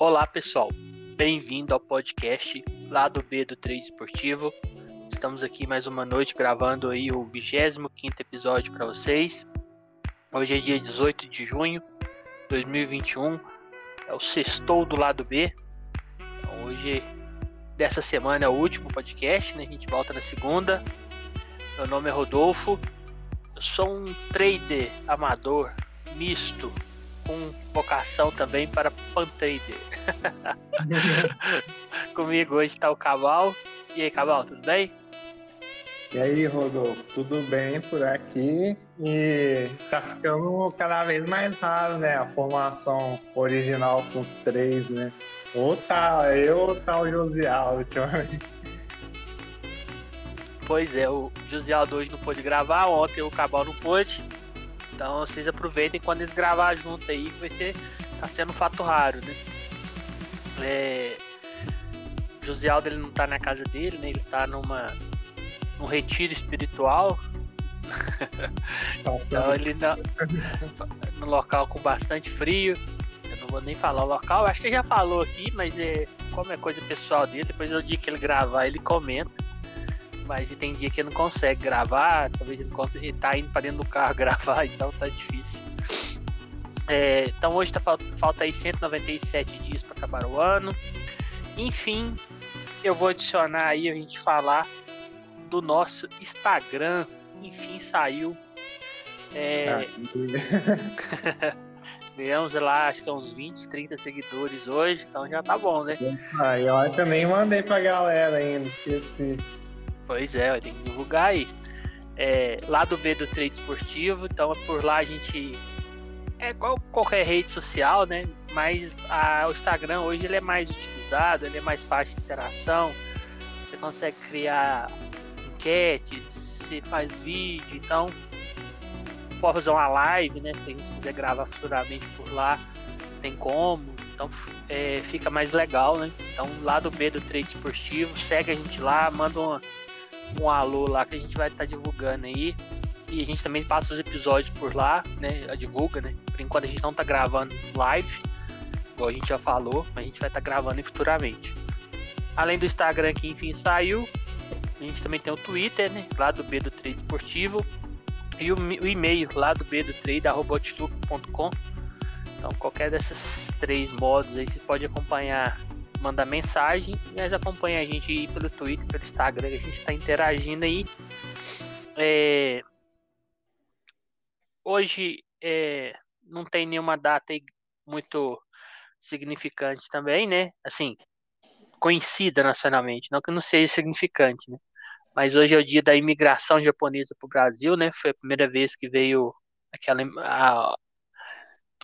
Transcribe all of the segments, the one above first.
Olá pessoal, bem-vindo ao podcast Lado B do Trade Esportivo. Estamos aqui mais uma noite gravando aí o 25 episódio para vocês. Hoje é dia 18 de junho de 2021, é o sextou do Lado B. Então, hoje, dessa semana, é o último podcast, né? A gente volta na segunda. Meu nome é Rodolfo, eu sou um trader amador misto com vocação também para Pantrader. Comigo hoje está o Cabal. E aí, Cabal, tudo bem? E aí, Rodolfo, tudo bem por aqui? E tá ficando cada vez mais raro, né? A formação original com os três, né? Ou tá eu ou tá o Josial ultimamente. Pois é, o Josialdo hoje não pôde gravar, ontem o Cabal não pôde. Então vocês aproveitem quando eles gravar junto aí, que vai ser. tá sendo um fato raro, né? É, José Aldo ele não tá na casa dele, né? Ele tá numa num retiro espiritual. então ele não, no local com bastante frio. Eu não vou nem falar o local, acho que já falou aqui, mas é como é coisa pessoal dele, depois no dia que ele gravar ele comenta mas tem dia que ele não consegue gravar, talvez ele, consiga, ele tá indo para dentro do carro gravar, então tá difícil. É, então hoje tá, falta aí 197 dias para acabar o ano. Enfim, eu vou adicionar aí a gente falar do nosso Instagram. Enfim, saiu. É... Ganhamos lá, acho que uns 20, 30 seguidores hoje, então já tá bom, né? Ah, eu também mandei pra galera ainda, esqueci. Pois é, tem que divulgar aí. É, lá do B do Trade Esportivo, então por lá a gente. É igual qualquer rede social, né? Mas a, o Instagram hoje ele é mais utilizado, ele é mais fácil de interação. Você consegue criar enquetes, você faz vídeo, então pode fazer uma live, né? Se a gente quiser gravar futuramente por lá, tem como. Então é, fica mais legal, né? Então lá do B do Trade Esportivo, segue a gente lá, manda uma um alô lá que a gente vai estar tá divulgando aí. E a gente também passa os episódios por lá, né? A divulga, né? Por enquanto a gente não tá gravando live, igual a gente já falou, mas a gente vai estar tá gravando futuramente. Além do Instagram que enfim saiu, a gente também tem o Twitter, né? Lá do B do Trade Esportivo. E o, o e-mail lá do B do Trade, arroba.com. Então qualquer desses três modos aí você pode acompanhar mandar mensagem, mas acompanha a gente aí pelo Twitter, pelo Instagram, a gente está interagindo aí. É... Hoje é... não tem nenhuma data muito significante também, né? Assim, conhecida nacionalmente, não que não seja significante, né? Mas hoje é o dia da imigração japonesa para o Brasil, né? Foi a primeira vez que veio aquela a,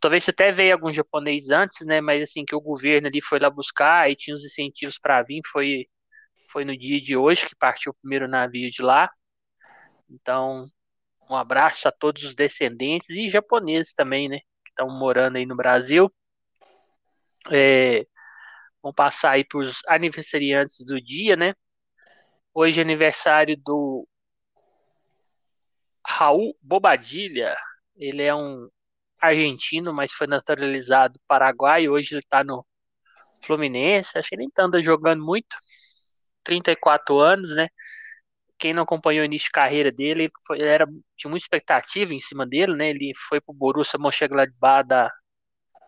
talvez até veio algum japonês antes, né? Mas assim, que o governo ali foi lá buscar e tinha os incentivos para vir, foi, foi no dia de hoje que partiu o primeiro navio de lá. Então, um abraço a todos os descendentes e japoneses também, né? Que estão morando aí no Brasil. É, vamos passar aí para os aniversariantes do dia, né? Hoje é aniversário do Raul Bobadilha. Ele é um argentino, mas foi naturalizado paraguai. Hoje ele está no Fluminense. Acho que ele ainda anda jogando muito. 34 anos, né? Quem não acompanhou o início de carreira dele, foi, era, tinha muita expectativa em cima dele, né? Ele foi para o Borussia Mönchengladbach da,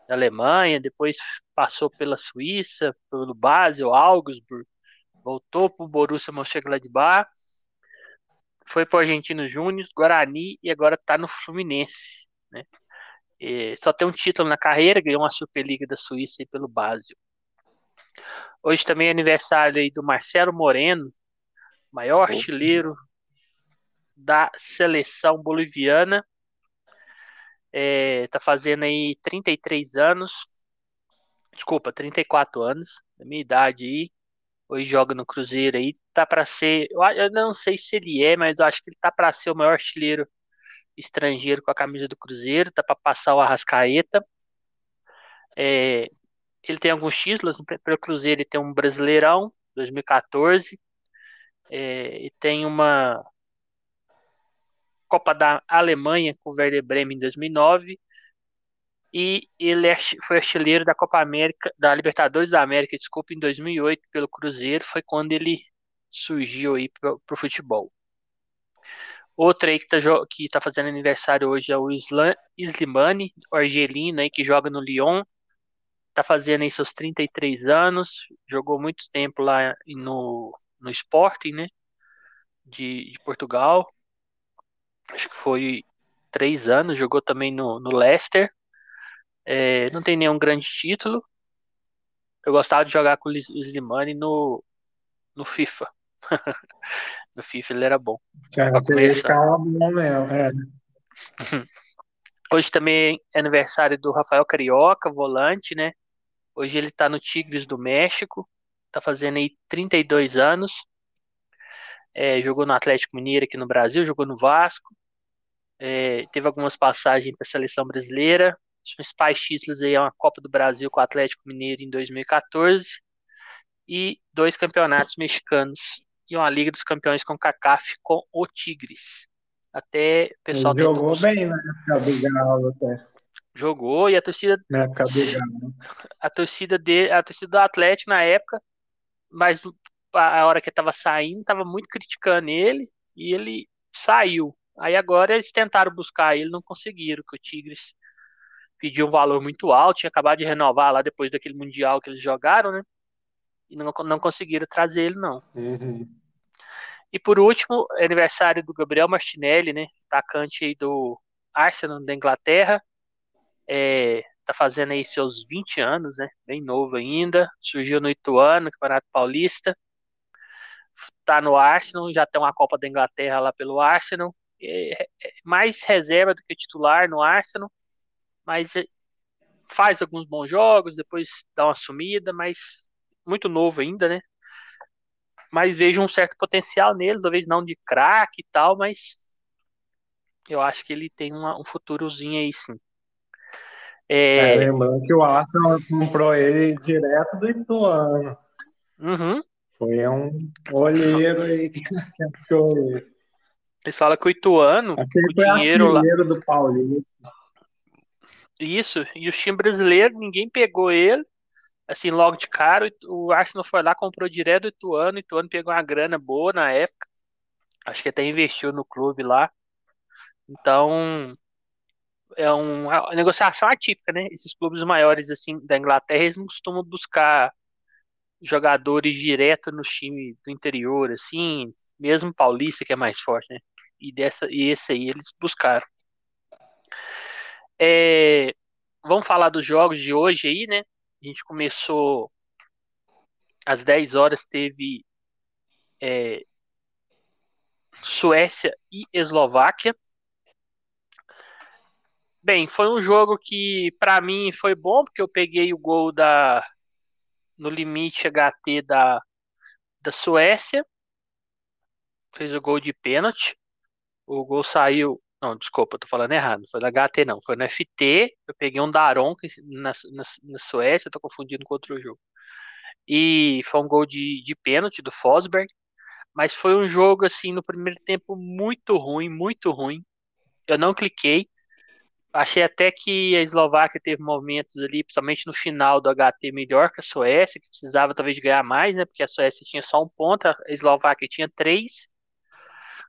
da Alemanha, depois passou pela Suíça, pelo Basel, Augsburg, voltou para o Borussia Mönchengladbach, foi para o Argentino Júnior, Guarani e agora está no Fluminense, né? Só tem um título na carreira, ganhou uma Superliga da Suíça pelo Basel. Hoje também é aniversário aí do Marcelo Moreno, maior artilheiro da seleção boliviana. É, tá fazendo aí 33 anos. Desculpa, 34 anos, da minha idade aí. Hoje joga no Cruzeiro aí. Tá para ser, eu não sei se ele é, mas eu acho que ele tá para ser o maior artilheiro estrangeiro com a camisa do Cruzeiro, tá para passar o Arrascaeta. É, ele tem alguns títulos, pelo Cruzeiro ele tem um Brasileirão 2014, é, e tem uma Copa da Alemanha com o Werder Bremen em 2009, E ele é foi artilheiro da Copa América, da Libertadores da América, desculpa, em 2008 pelo Cruzeiro, foi quando ele surgiu aí pro, pro futebol. Outro aí que tá, que tá fazendo aniversário hoje é o Slimani, argelino aí que joga no Lyon. Tá fazendo aí seus 33 anos, jogou muito tempo lá no, no Sporting, né? De, de Portugal. Acho que foi três anos, jogou também no, no Leicester. É, não tem nenhum grande título. Eu gostava de jogar com o Slimani no, no FIFA. no FIFA ele era bom. Cara, ele ficava bom mesmo, é. Hoje também é aniversário do Rafael Carioca, volante, né? Hoje ele tá no Tigres do México, tá fazendo aí 32 anos. É, jogou no Atlético Mineiro aqui no Brasil, jogou no Vasco. É, teve algumas passagens para a seleção brasileira. Os principais títulos aí é uma Copa do Brasil com o Atlético Mineiro em 2014 e dois campeonatos mexicanos e uma Liga dos Campeões com CACAF com o Tigres. Até o pessoal Ele jogou buscar. bem na época do Galo até. Jogou e a torcida na época do Galo. A torcida de a torcida do Atlético na época, mas a hora que estava saindo, estava muito criticando ele e ele saiu. Aí agora eles tentaram buscar ele, não conseguiram, que o Tigres pediu um valor muito alto, tinha acabado de renovar lá depois daquele mundial que eles jogaram, né? E não, não conseguiram trazer ele, não. Uhum. E por último, aniversário do Gabriel Martinelli, né? Atacante do Arsenal da Inglaterra. É, tá fazendo aí seus 20 anos, né? Bem novo ainda. Surgiu no Ituano, Campeonato Paulista. Tá no Arsenal, já tem uma Copa da Inglaterra lá pelo Arsenal. É, é mais reserva do que titular no Arsenal, mas é, faz alguns bons jogos, depois dá uma sumida, mas muito novo ainda, né? Mas vejo um certo potencial nele, talvez não de craque e tal, mas eu acho que ele tem uma, um futurozinho aí sim. É... É, lembrando que o Arsenal comprou ele direto do Ituano. Uhum. Foi um olheiro aí que achou ele. Eles falam que o Ituano, Acho que ele o foi dinheiro lá. do Paulista. Isso, e o time brasileiro, ninguém pegou ele assim, logo de cara, o Arsenal foi lá, comprou direto do Ituano, o Ituano pegou uma grana boa na época, acho que até investiu no clube lá, então é uma negociação atípica, né? Esses clubes maiores assim da Inglaterra, eles não costumam buscar jogadores direto no time do interior, assim, mesmo Paulista que é mais forte, né? E dessa e esse aí eles buscaram. É, vamos falar dos jogos de hoje aí, né? A gente começou às 10 horas, teve é, Suécia e Eslováquia. Bem, foi um jogo que para mim foi bom, porque eu peguei o gol da no limite HT da, da Suécia. Fez o gol de pênalti. O gol saiu não, desculpa, tô falando errado. Foi da HT, não. Foi no FT. Eu peguei um Daron na, na, na Suécia, tô confundindo com outro jogo. E foi um gol de, de pênalti do Fosberg. Mas foi um jogo, assim, no primeiro tempo muito ruim, muito ruim. Eu não cliquei. Achei até que a Eslováquia teve momentos ali, principalmente no final do HT, melhor que a Suécia, que precisava talvez ganhar mais, né? Porque a Suécia tinha só um ponto, a Eslováquia tinha três.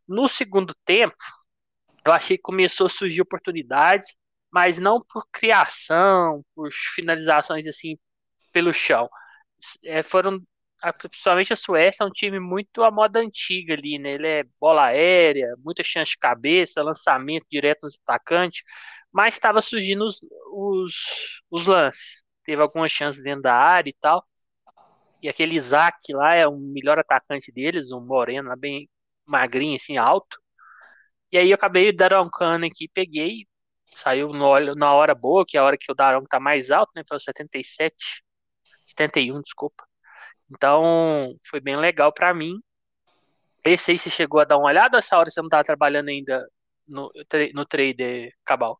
No segundo tempo, eu achei que começou a surgir oportunidades, mas não por criação, por finalizações assim pelo chão. É, foram principalmente a Suécia é um time muito à moda antiga ali, né? Ele é bola aérea, muita chance de cabeça, lançamento direto nos atacantes, mas estava surgindo os, os, os, lances. Teve algumas chances dentro da área e tal. E aquele Isaac lá é o melhor atacante deles, um moreno bem magrinho, assim, alto. E aí eu acabei daroncando aqui, peguei, saiu no, na hora boa, que é a hora que o Daron tá mais alto, né? Foi 77, 71, desculpa. Então, foi bem legal para mim. Aí você chegou a dar uma olhada essa hora você não tava trabalhando ainda no, no trader Cabal?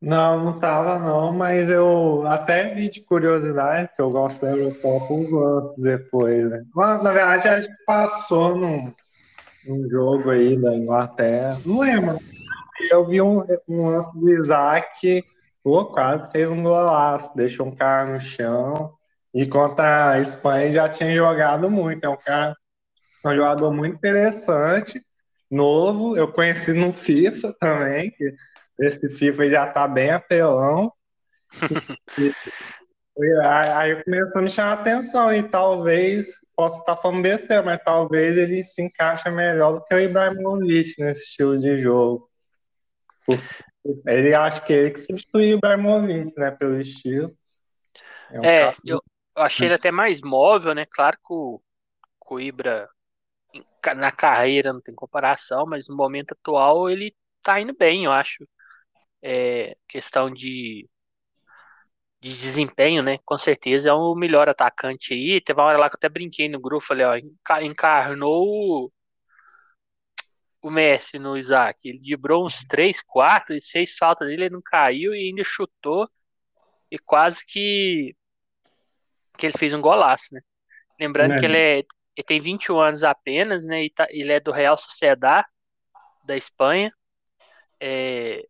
Não, não tava não, mas eu até vi de curiosidade, porque eu gosto da Eurocopa, os lances depois, né? Mas, na verdade, acho que passou num, um jogo aí da Inglaterra. Não lembro. Eu vi um, um lance do Isaac Pô, quase fez um golaço, deixou um cara no chão. E contra a Espanha já tinha jogado muito. É um cara, um jogador muito interessante, novo. Eu conheci no FIFA também, que esse FIFA já tá bem apelão. aí começou a me chamar a atenção e talvez, posso estar falando besteira, mas talvez ele se encaixa melhor do que o Ibrahimovic nesse estilo de jogo. Ele acha que ele que substituiu o Ibrahimovic, né, pelo estilo. É, um é eu, eu, achei ele até mais móvel, né? Claro que o, que o Ibra na carreira não tem comparação, mas no momento atual ele tá indo bem, eu acho. É, questão de de desempenho, né? Com certeza é o melhor atacante aí. Teve uma hora lá que eu até brinquei no grupo, falei, ó, encarnou o, Messi no Isaac. Ele librou uns 3, 4 e 6 faltas dele, ele não caiu e ainda chutou e quase que que ele fez um golaço, né? Lembrando que ele, é, ele tem 21 anos apenas, né? E tá, ele é do Real Sociedad da Espanha. É,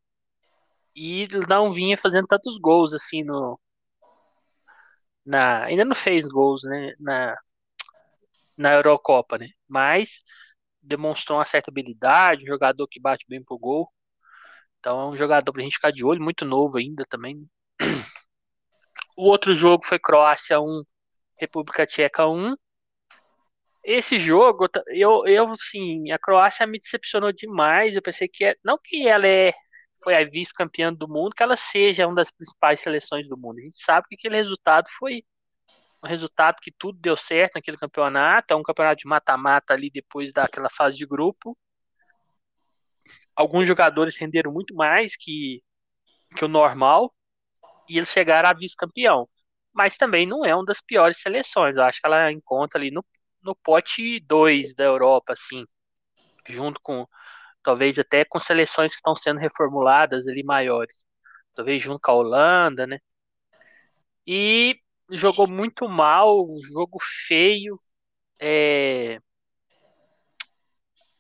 e não vinha fazendo tantos gols assim no na ainda não fez gols né na na Eurocopa né mas demonstrou uma certa habilidade um jogador que bate bem pro gol. Então é um jogador pra gente ficar de olho muito novo ainda também. O outro jogo foi Croácia 1 República Tcheca 1 esse jogo eu eu sim a Croácia me decepcionou demais eu pensei que é, não que ela é foi a vice-campeã do mundo, que ela seja uma das principais seleções do mundo. A gente sabe que aquele resultado foi um resultado que tudo deu certo naquele campeonato, é um campeonato de mata-mata ali depois daquela fase de grupo. Alguns jogadores renderam muito mais que, que o normal e eles chegaram a vice-campeão. Mas também não é uma das piores seleções. Eu acho que ela encontra ali no, no pote 2 da Europa, assim, junto com talvez até com seleções que estão sendo reformuladas ali maiores, talvez junto com a Holanda, né? E jogou muito mal, um jogo feio. É...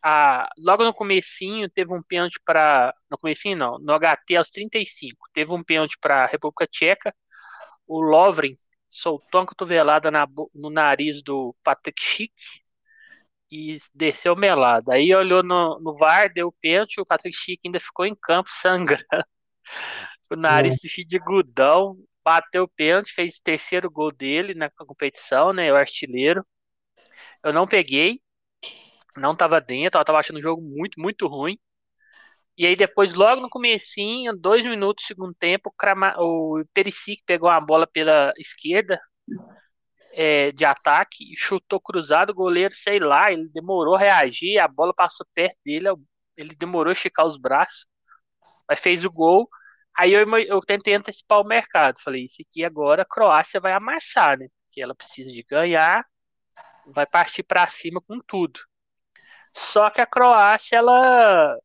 A... Logo no comecinho teve um pênalti para, no comecinho não, no HT aos 35, teve um pênalti para a República Tcheca. O Lovren soltou uma cotovelada na, no nariz do Patrick Schick e desceu melado. Aí olhou no, no VAR, deu o pênalti, o Patrick Chico ainda ficou em campo sangrando. o nariz é. de gudão, bateu o pênalti, fez o terceiro gol dele na competição, né? O artilheiro. Eu não peguei, não tava dentro, eu tava achando o jogo muito, muito ruim. E aí depois, logo no comecinho, dois minutos do segundo tempo, o Perisic pegou a bola pela esquerda, é, de ataque, chutou cruzado, o goleiro, sei lá, ele demorou a reagir, a bola passou perto dele, ele demorou a esticar os braços, mas fez o gol. Aí eu, eu tentei antecipar o mercado, falei, isso aqui agora a Croácia vai amassar, né? Porque ela precisa de ganhar, vai partir para cima com tudo. Só que a Croácia, ela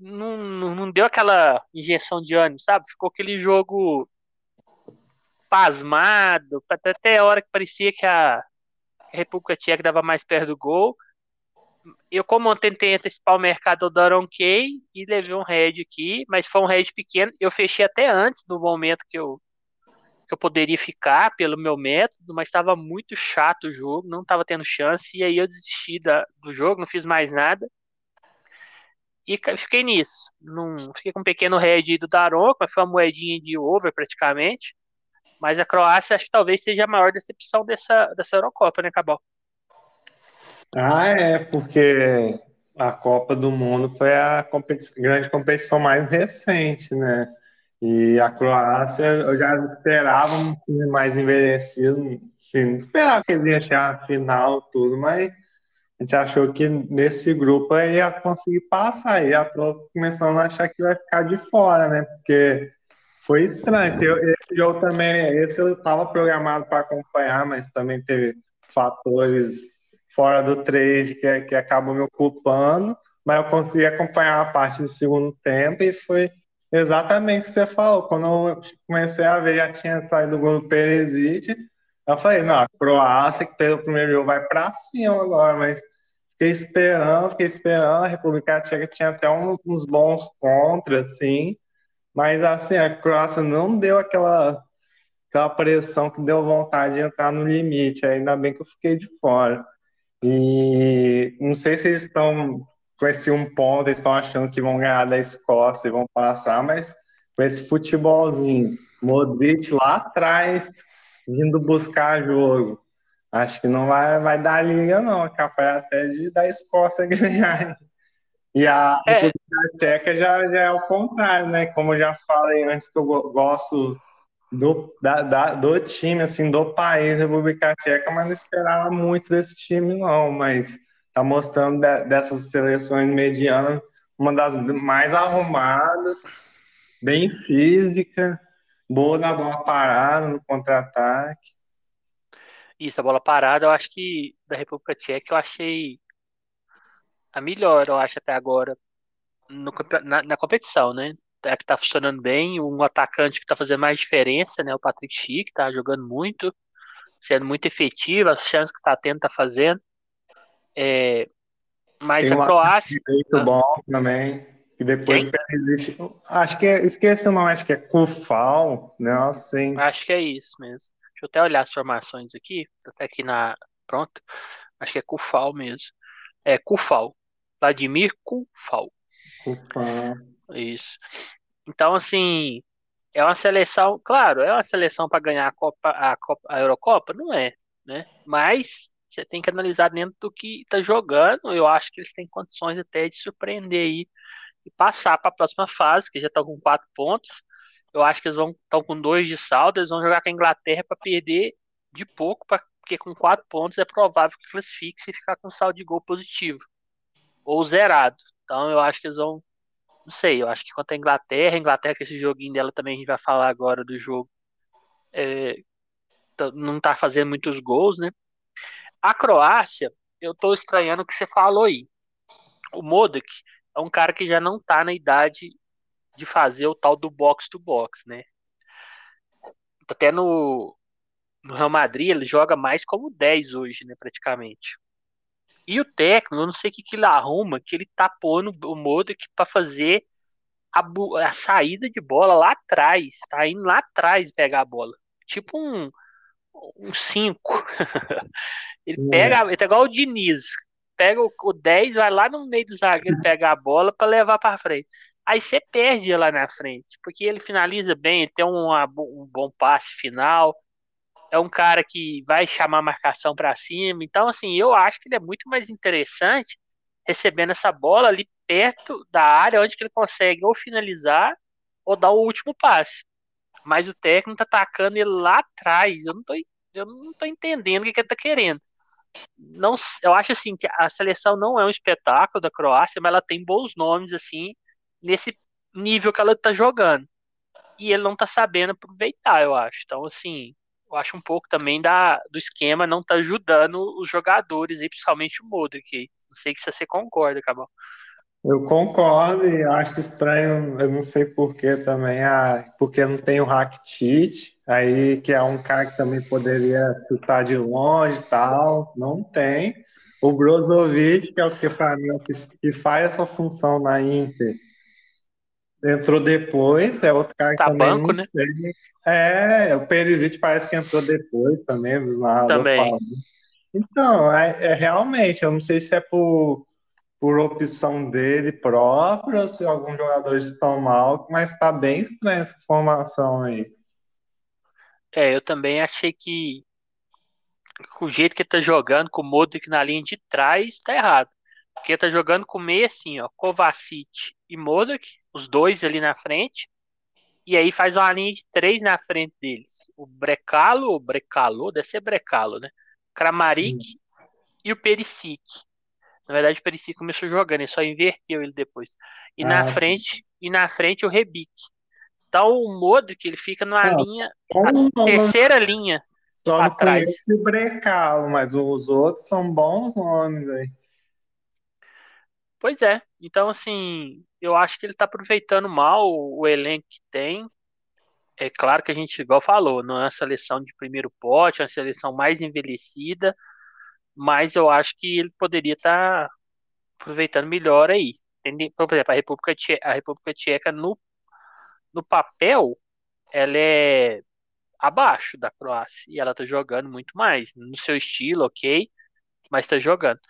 não, não deu aquela injeção de ânimo, sabe? Ficou aquele jogo pasmado, até a hora que parecia que a, República Tcheca dava mais perto do gol. Eu, como tentei antecipar o mercado do Aaron Kay e levei um head aqui, mas foi um head pequeno. Eu fechei até antes do momento que eu, que eu poderia ficar pelo meu método, mas estava muito chato o jogo, não estava tendo chance, e aí eu desisti da, do jogo, não fiz mais nada. E fiquei nisso. Não, fiquei com um pequeno head do Daronco, mas foi uma moedinha de over praticamente. Mas a Croácia acho que talvez seja a maior decepção dessa, dessa Eurocopa, né, Cabal? Ah, é, porque a Copa do Mundo foi a grande competição mais recente, né? E a Croácia, eu já esperava um time mais envelhecido, sim, esperava que eles iam chegar na final, tudo, mas a gente achou que nesse grupo ia conseguir passar, e já tô começando a achar que vai ficar de fora, né? Porque foi estranho. Eu, esse jogo também, esse eu estava programado para acompanhar, mas também teve fatores fora do trade que, que acabam me ocupando. Mas eu consegui acompanhar a parte do segundo tempo e foi exatamente o que você falou. Quando eu comecei a ver, já tinha saído o gol do Perisic. Eu falei, não, a Croácia, que pelo primeiro jogo, vai para cima agora, mas fiquei esperando, fiquei esperando. A República Tcheca tinha até uns, uns bons contras, assim. Mas assim, a Croácia não deu aquela, aquela pressão que deu vontade de entrar no limite. Ainda bem que eu fiquei de fora. E não sei se eles estão com esse um ponto, eles estão achando que vão ganhar da Escócia e vão passar, mas com esse futebolzinho, Modric lá atrás, vindo buscar jogo. Acho que não vai, vai dar liga, não. É capaz até de da Escócia ganhar. E a é. República Tcheca já, já é o contrário, né? Como eu já falei antes, que eu gosto do, da, da, do time, assim, do país, República Tcheca, mas não esperava muito desse time, não. Mas tá mostrando de, dessas seleções medianas uma das mais arrumadas, bem física, boa na bola parada, no contra-ataque. Isso, a bola parada, eu acho que da República Tcheca eu achei a melhor, eu acho, até agora no, na, na competição, né? É que tá funcionando bem, um atacante que tá fazendo mais diferença, né? O Patrick Schick tá jogando muito, sendo muito efetivo, as chances que tá tendo, tá fazendo. É, mas Tem a Croácia. Muito ah, bom também. E depois existe. Acho que é, esqueci não, acho que é Kufal, né? Assim. Acho que é isso mesmo. Deixa eu até olhar as formações aqui. Tô até aqui na. Pronto. Acho que é Kufal mesmo. É Kufal. Vladimir Kufal. Kufal. Isso. Então, assim, é uma seleção, claro, é uma seleção para ganhar a Copa, a Copa, a Eurocopa, não é, né? Mas você tem que analisar dentro do que está jogando. Eu acho que eles têm condições até de surpreender aí e passar para a próxima fase, que já estão com quatro pontos. Eu acho que eles vão estão com dois de saldo, eles vão jogar com a Inglaterra para perder de pouco, pra, porque com quatro pontos é provável que classifique se ficar com saldo de gol positivo ou zerado. Então eu acho que eles vão, não sei, eu acho que quanto a Inglaterra, a Inglaterra que esse joguinho dela também a gente vai falar agora do jogo, é, não tá fazendo muitos gols, né? A Croácia, eu tô estranhando o que você falou aí. O Modric é um cara que já não tá na idade de fazer o tal do box to box, né? Até no, no Real Madrid ele joga mais como 10 hoje, né, praticamente. E o técnico, eu não sei o que, que ele arruma, que ele tá pondo o Modric para fazer a, a, saída de bola lá atrás, tá indo lá atrás pegar a bola. Tipo um um 5. ele pega, ele tá igual o Diniz, pega o, o 10, vai lá no meio do zagueiro pegar a bola para levar para frente. Aí você perde lá na frente, porque ele finaliza bem, ele tem uma, um bom passe final, é um cara que vai chamar marcação para cima. Então, assim, eu acho que ele é muito mais interessante recebendo essa bola ali perto da área onde ele consegue ou finalizar ou dar o último passe. Mas o técnico tá atacando ele lá atrás. Eu não tô, eu não tô entendendo o que, que ele tá querendo não, eu acho assim que a seleção não é um espetáculo da Croácia, mas ela tem bons nomes assim nesse nível que ela está jogando. E ele não está sabendo aproveitar, eu acho. Então, assim, eu acho um pouco também da, do esquema não tá ajudando os jogadores, e principalmente o Modric. Não sei se você concorda, Cabal. Eu concordo e acho estranho, eu não sei porquê também, ah, porque não tem o Rakitic, aí que é um cara que também poderia chutar de longe e tal, não tem. O Brozovic, que é o que para mim é o que, que faz essa função na Inter, entrou depois, é outro cara que tá também banco, não né? sei. É, o Perisic parece que entrou depois também, os também. Falando. Então, é, é realmente, eu não sei se é por por opção dele próprio, ou se alguns jogadores estão mal, mas está bem estranha essa formação aí. É, eu também achei que o jeito que ele tá jogando com o Modric na linha de trás tá errado. Porque ele tá jogando com meio assim, ó, Kovacic e Modric, os dois ali na frente, e aí faz uma linha de três na frente deles. O Brecalo, ou Brecalo, deve ser Brecalo, né? Kramaric Sim. e o Perisic. Na verdade, o Perisic começou jogando, ele só inverteu ele depois. E ah, na frente, e na frente o Rebic. Então o Modric ele fica numa ah, linha, a terceira linha. Só não trás. conheço o Brecalo, mas os outros são bons nomes aí. Pois é. Então, assim, eu acho que ele está aproveitando mal o elenco que tem. É claro que a gente, igual falou, não é uma seleção de primeiro pote, é uma seleção mais envelhecida, mas eu acho que ele poderia estar tá aproveitando melhor aí. Por exemplo, a República Tcheca, a República Tcheca no, no papel, ela é abaixo da Croácia e ela tá jogando muito mais no seu estilo, ok, mas tá jogando.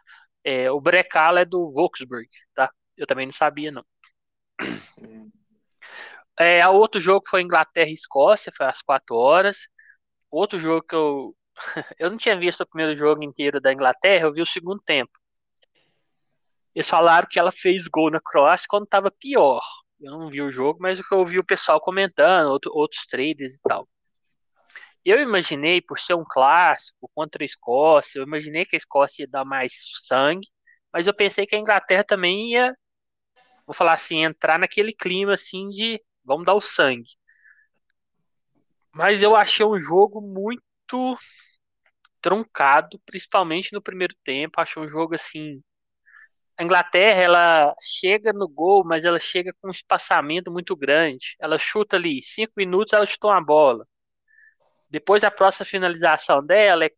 É, o Brecala é do Volksburg, tá? Eu também não sabia não. É, outro jogo foi Inglaterra e Escócia, foi às 4 horas. Outro jogo que eu eu não tinha visto o primeiro jogo inteiro da Inglaterra, eu vi o segundo tempo. Eles falaram que ela fez gol na Croácia quando estava pior. Eu não vi o jogo, mas eu ouvi o pessoal comentando, outro, outros traders e tal. Eu imaginei, por ser um clássico contra a Escócia, eu imaginei que a Escócia ia dar mais sangue, mas eu pensei que a Inglaterra também ia, vou falar assim, entrar naquele clima assim de vamos dar o sangue. Mas eu achei um jogo muito truncado, principalmente no primeiro tempo. Achei um jogo assim a Inglaterra ela chega no gol, mas ela chega com um espaçamento muito grande. Ela chuta ali, cinco minutos ela chutou uma bola. Depois a próxima finalização dela é,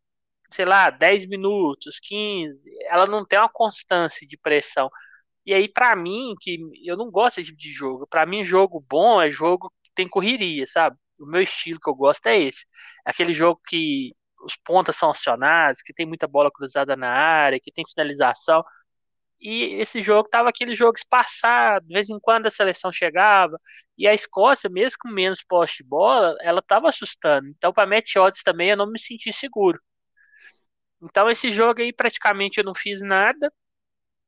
sei lá, 10 minutos, 15. Ela não tem uma constância de pressão. E aí, para mim, que eu não gosto desse tipo de jogo. Para mim, jogo bom é jogo que tem correria, sabe? O meu estilo que eu gosto é esse. Aquele jogo que os pontas são acionados, que tem muita bola cruzada na área, que tem finalização. E esse jogo tava aquele jogo espaçado, de vez em quando a seleção chegava, e a Escócia, mesmo com menos poste de bola, ela tava assustando. Então, para match odds também, eu não me senti seguro. Então, esse jogo aí, praticamente eu não fiz nada.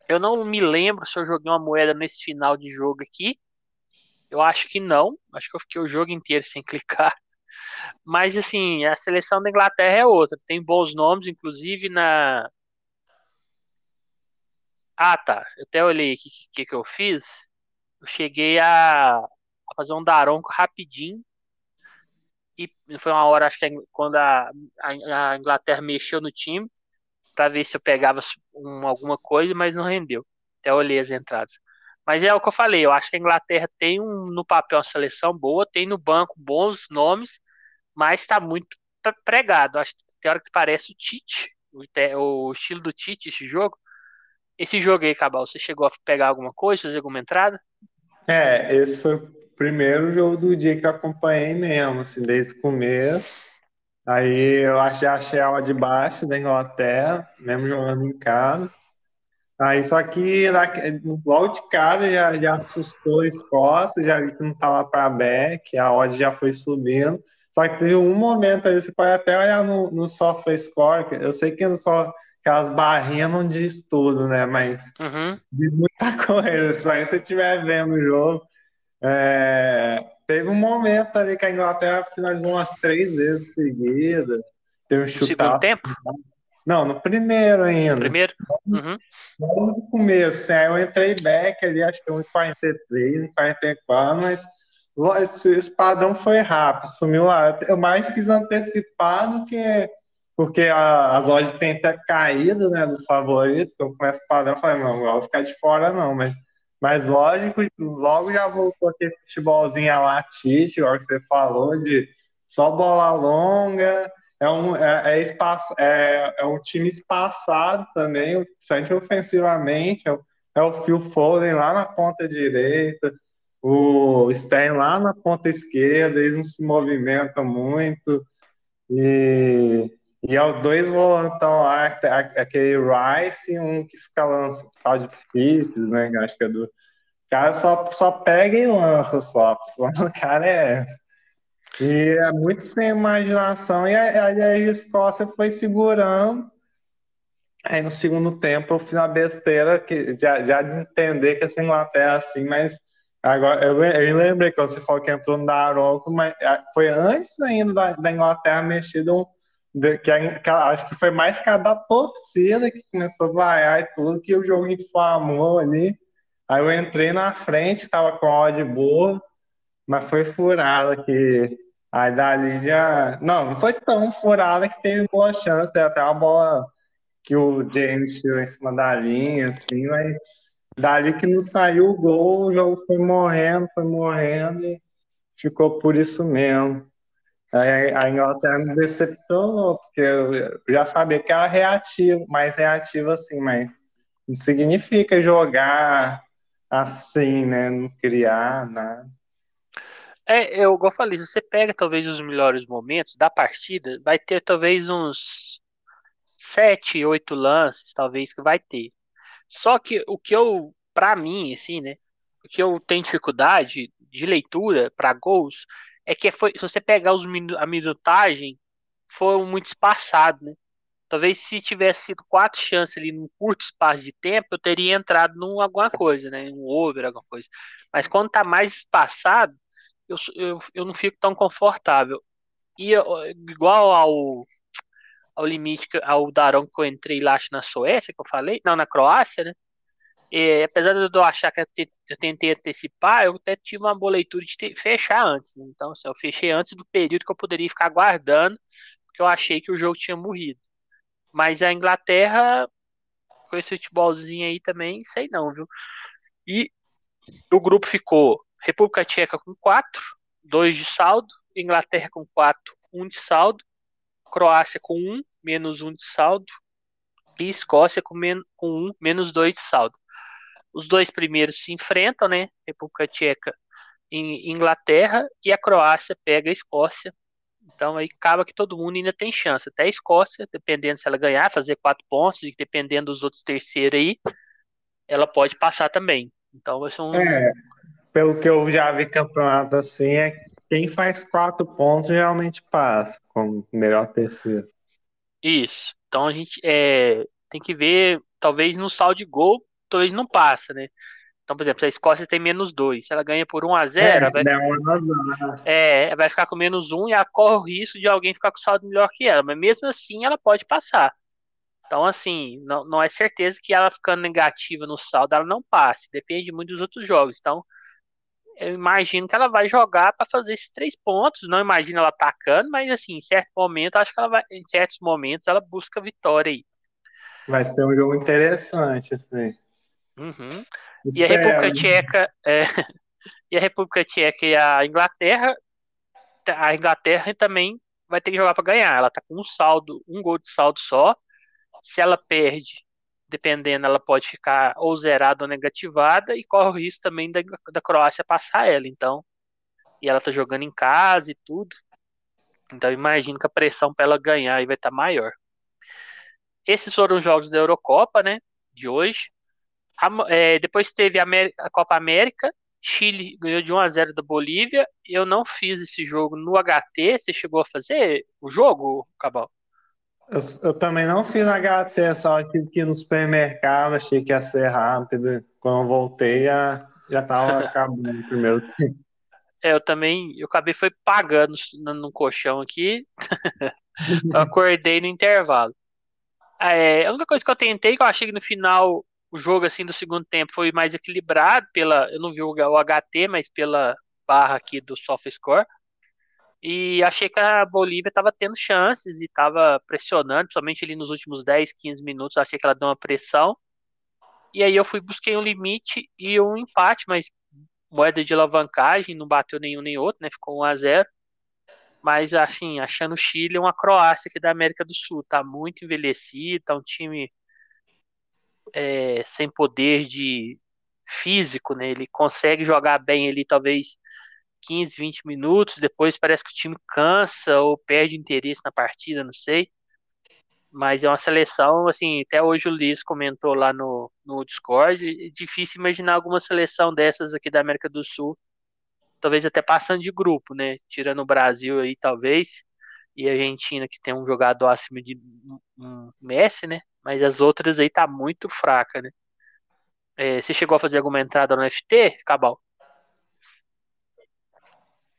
Eu não me lembro se eu joguei uma moeda nesse final de jogo aqui. Eu acho que não. Acho que eu fiquei o jogo inteiro sem clicar. Mas, assim, a seleção da Inglaterra é outra. Tem bons nomes, inclusive na, ah, tá. Eu até olhei o que, que, eu fiz. Eu cheguei a, a fazer um daronco rapidinho. E foi uma hora, acho que quando a, a, a Inglaterra mexeu no time, para ver se eu pegava um, alguma coisa, mas não rendeu. Até olhei as entradas. Mas é o que eu falei, eu acho que a Inglaterra tem um, no papel uma seleção boa, tem no banco bons nomes, mas está muito pregado. Acho que tem hora que parece o Tite, o, o estilo do Tite esse jogo esse jogo aí, Cabal, você chegou a pegar alguma coisa, fazer alguma entrada? É, esse foi o primeiro jogo do dia que eu acompanhei mesmo, assim, desde o começo. Aí eu achei, achei ela de baixo da Inglaterra, mesmo jogando em casa. Aí só que logo de cara já, já assustou a Escócia, já vi que não estava para back, a odd já foi subindo. Só que teve um momento aí, você pode até olhar no, no SofaScore, eu sei que no só aquelas barrinhas não diz tudo, né? Mas uhum. diz muita coisa, só se você estiver vendo o jogo. É... Teve um momento ali que a Inglaterra finalizou umas três vezes seguidas. Teve um chutado. No tempo? Não, no primeiro ainda. No primeiro? Uhum. no começo, aí eu entrei back ali, acho que 1,43, 1,44, mas esse padrão foi rápido, sumiu lá. Eu mais quis antecipar do que porque a, as odds têm até caído, né, dos favoritos, eu começo padrão, eu falei, não, não vou ficar de fora não, mas, mas lógico, logo já voltou aquele futebolzinho a latite, igual que você falou, de só bola longa, é um, é, é, espaço, é, é um time espaçado também, principalmente ofensivamente, é o, é o Phil Foden lá na ponta direita, o Stern lá na ponta esquerda, eles não se movimentam muito, e e é os dois volantão lá, aquele Rice e um que fica lançando tal de Phillips, né? Acho que é do. Cara só, só pega e lança só. O cara é essa. E é muito sem imaginação. E aí a Escócia foi segurando. Aí no segundo tempo eu fiz uma besteira que, já, já de entender que essa Inglaterra é assim, mas agora eu, eu lembrei que você falou que entrou no Daronco, mas ah, foi antes ainda da, da Inglaterra mexida um a, que acho que foi mais cada torcida que começou a vaiar e tudo, que o jogo inflamou ali. Aí eu entrei na frente, tava com a odd boa, mas foi furada que. Aí dali já. Não, não foi tão furada que teve boa chance, teve até uma bola que o James tirou em cima da linha, assim, mas dali que não saiu o gol, o jogo foi morrendo, foi morrendo e ficou por isso mesmo. A, Inglaterra me decepcionou, porque eu já sabia que era reativa, mais reativa assim, mas não significa jogar assim, né? Não criar nada. É, eu, igual eu falei, você pega talvez os melhores momentos da partida, vai ter talvez uns sete, oito lances, talvez, que vai ter. Só que o que eu, pra mim, assim, né? O que eu tenho dificuldade de leitura para gols é que foi, se você pegar os, a minutagem, foi muito espaçado, né? Talvez se tivesse sido quatro chances ali num curto espaço de tempo, eu teria entrado num alguma coisa, né? Um over, alguma coisa. Mas quando tá mais espaçado, eu, eu, eu não fico tão confortável. E igual ao, ao limite, ao Darão que eu entrei lá na Suécia, que eu falei, não, na Croácia, né? E, apesar de eu achar que eu tentei antecipar, eu até tive uma boa leitura de ter, fechar antes. Né? Então, assim, eu fechei antes do período que eu poderia ficar aguardando, porque eu achei que o jogo tinha morrido. Mas a Inglaterra, com esse futebolzinho aí também, sei não, viu? E o grupo ficou República Tcheca com 4, 2 de saldo, Inglaterra com 4, 1 de saldo, Croácia com 1, menos 1 de saldo, e Escócia com, com 1, menos 2 de saldo. Os dois primeiros se enfrentam, né? República Tcheca e Inglaterra, e a Croácia pega a Escócia então aí acaba que todo mundo ainda tem chance. Até a Escócia, dependendo se ela ganhar, fazer quatro pontos, e dependendo dos outros terceiros aí, ela pode passar também. Então vai ser um. É, pelo que eu já vi campeonato assim, é quem faz quatro pontos geralmente passa como melhor terceiro. Isso. Então a gente é, tem que ver, talvez no saldo de gol, talvez não passa, né? Então, por exemplo, se a Escócia tem menos 2, se ela ganha por 1 a 0 é, vai, né? é, vai ficar com menos 1 e ela corre o risco de alguém ficar com saldo melhor que ela. Mas mesmo assim, ela pode passar. Então, assim, não, não é certeza que ela ficando negativa no saldo, ela não passe. Depende muito dos outros jogos. Então, eu imagino que ela vai jogar para fazer esses três pontos. Não imagino ela atacando, mas assim, em certo momento, acho que ela vai, em certos momentos, ela busca vitória aí. Vai ser um jogo interessante, assim. Uhum. E a República Tcheca, é, e a República Tcheca e a Inglaterra, a Inglaterra também vai ter que jogar para ganhar. Ela tá com um saldo, um gol de saldo só. Se ela perde, dependendo, ela pode ficar ou zerada ou negativada e corre o risco também da, da Croácia passar ela. Então, e ela tá jogando em casa e tudo. Então, imagino que a pressão para ela ganhar aí vai estar tá maior. Esses foram os jogos da Eurocopa, né? De hoje. É, depois teve a, a, Copa América, Chile ganhou de 1 a 0 da Bolívia. Eu não fiz esse jogo no HT. Você chegou a fazer o jogo, Cabal? Eu, eu também não fiz no HT, só tive que ir no supermercado, achei que ia ser rápido. Quando eu voltei, já, já tava acabando o primeiro tempo. É, eu também, eu acabei foi pagando no, no colchão aqui. eu acordei no intervalo. É, a única coisa que eu tentei, que eu achei que no final o jogo assim do segundo tempo foi mais equilibrado pela, eu não vi o, HT, mas pela barra aqui do SofaScore. E achei que a Bolívia estava tendo chances e estava pressionando, somente ali nos últimos 10, 15 minutos, achei que ela deu uma pressão. E aí eu fui busquei um limite e um empate, mas moeda de alavancagem, não bateu nenhum nem outro, né? Ficou 1 a 0. Mas assim, achando o Chile uma Croácia aqui da América do Sul, tá muito envelhecido, tá um time é, sem poder de físico, né? Ele consegue jogar bem ali, talvez 15, 20 minutos, depois parece que o time cansa ou perde interesse na partida, não sei. Mas é uma seleção, assim, até hoje o Liz comentou lá no, no Discord, é difícil imaginar alguma seleção dessas aqui da América do Sul, talvez até passando de grupo, né? Tirando o Brasil aí, talvez, e a Argentina, que tem um jogador acima de um Messi, né? Mas as outras aí tá muito fraca, né? É, você chegou a fazer alguma entrada no FT, Cabal?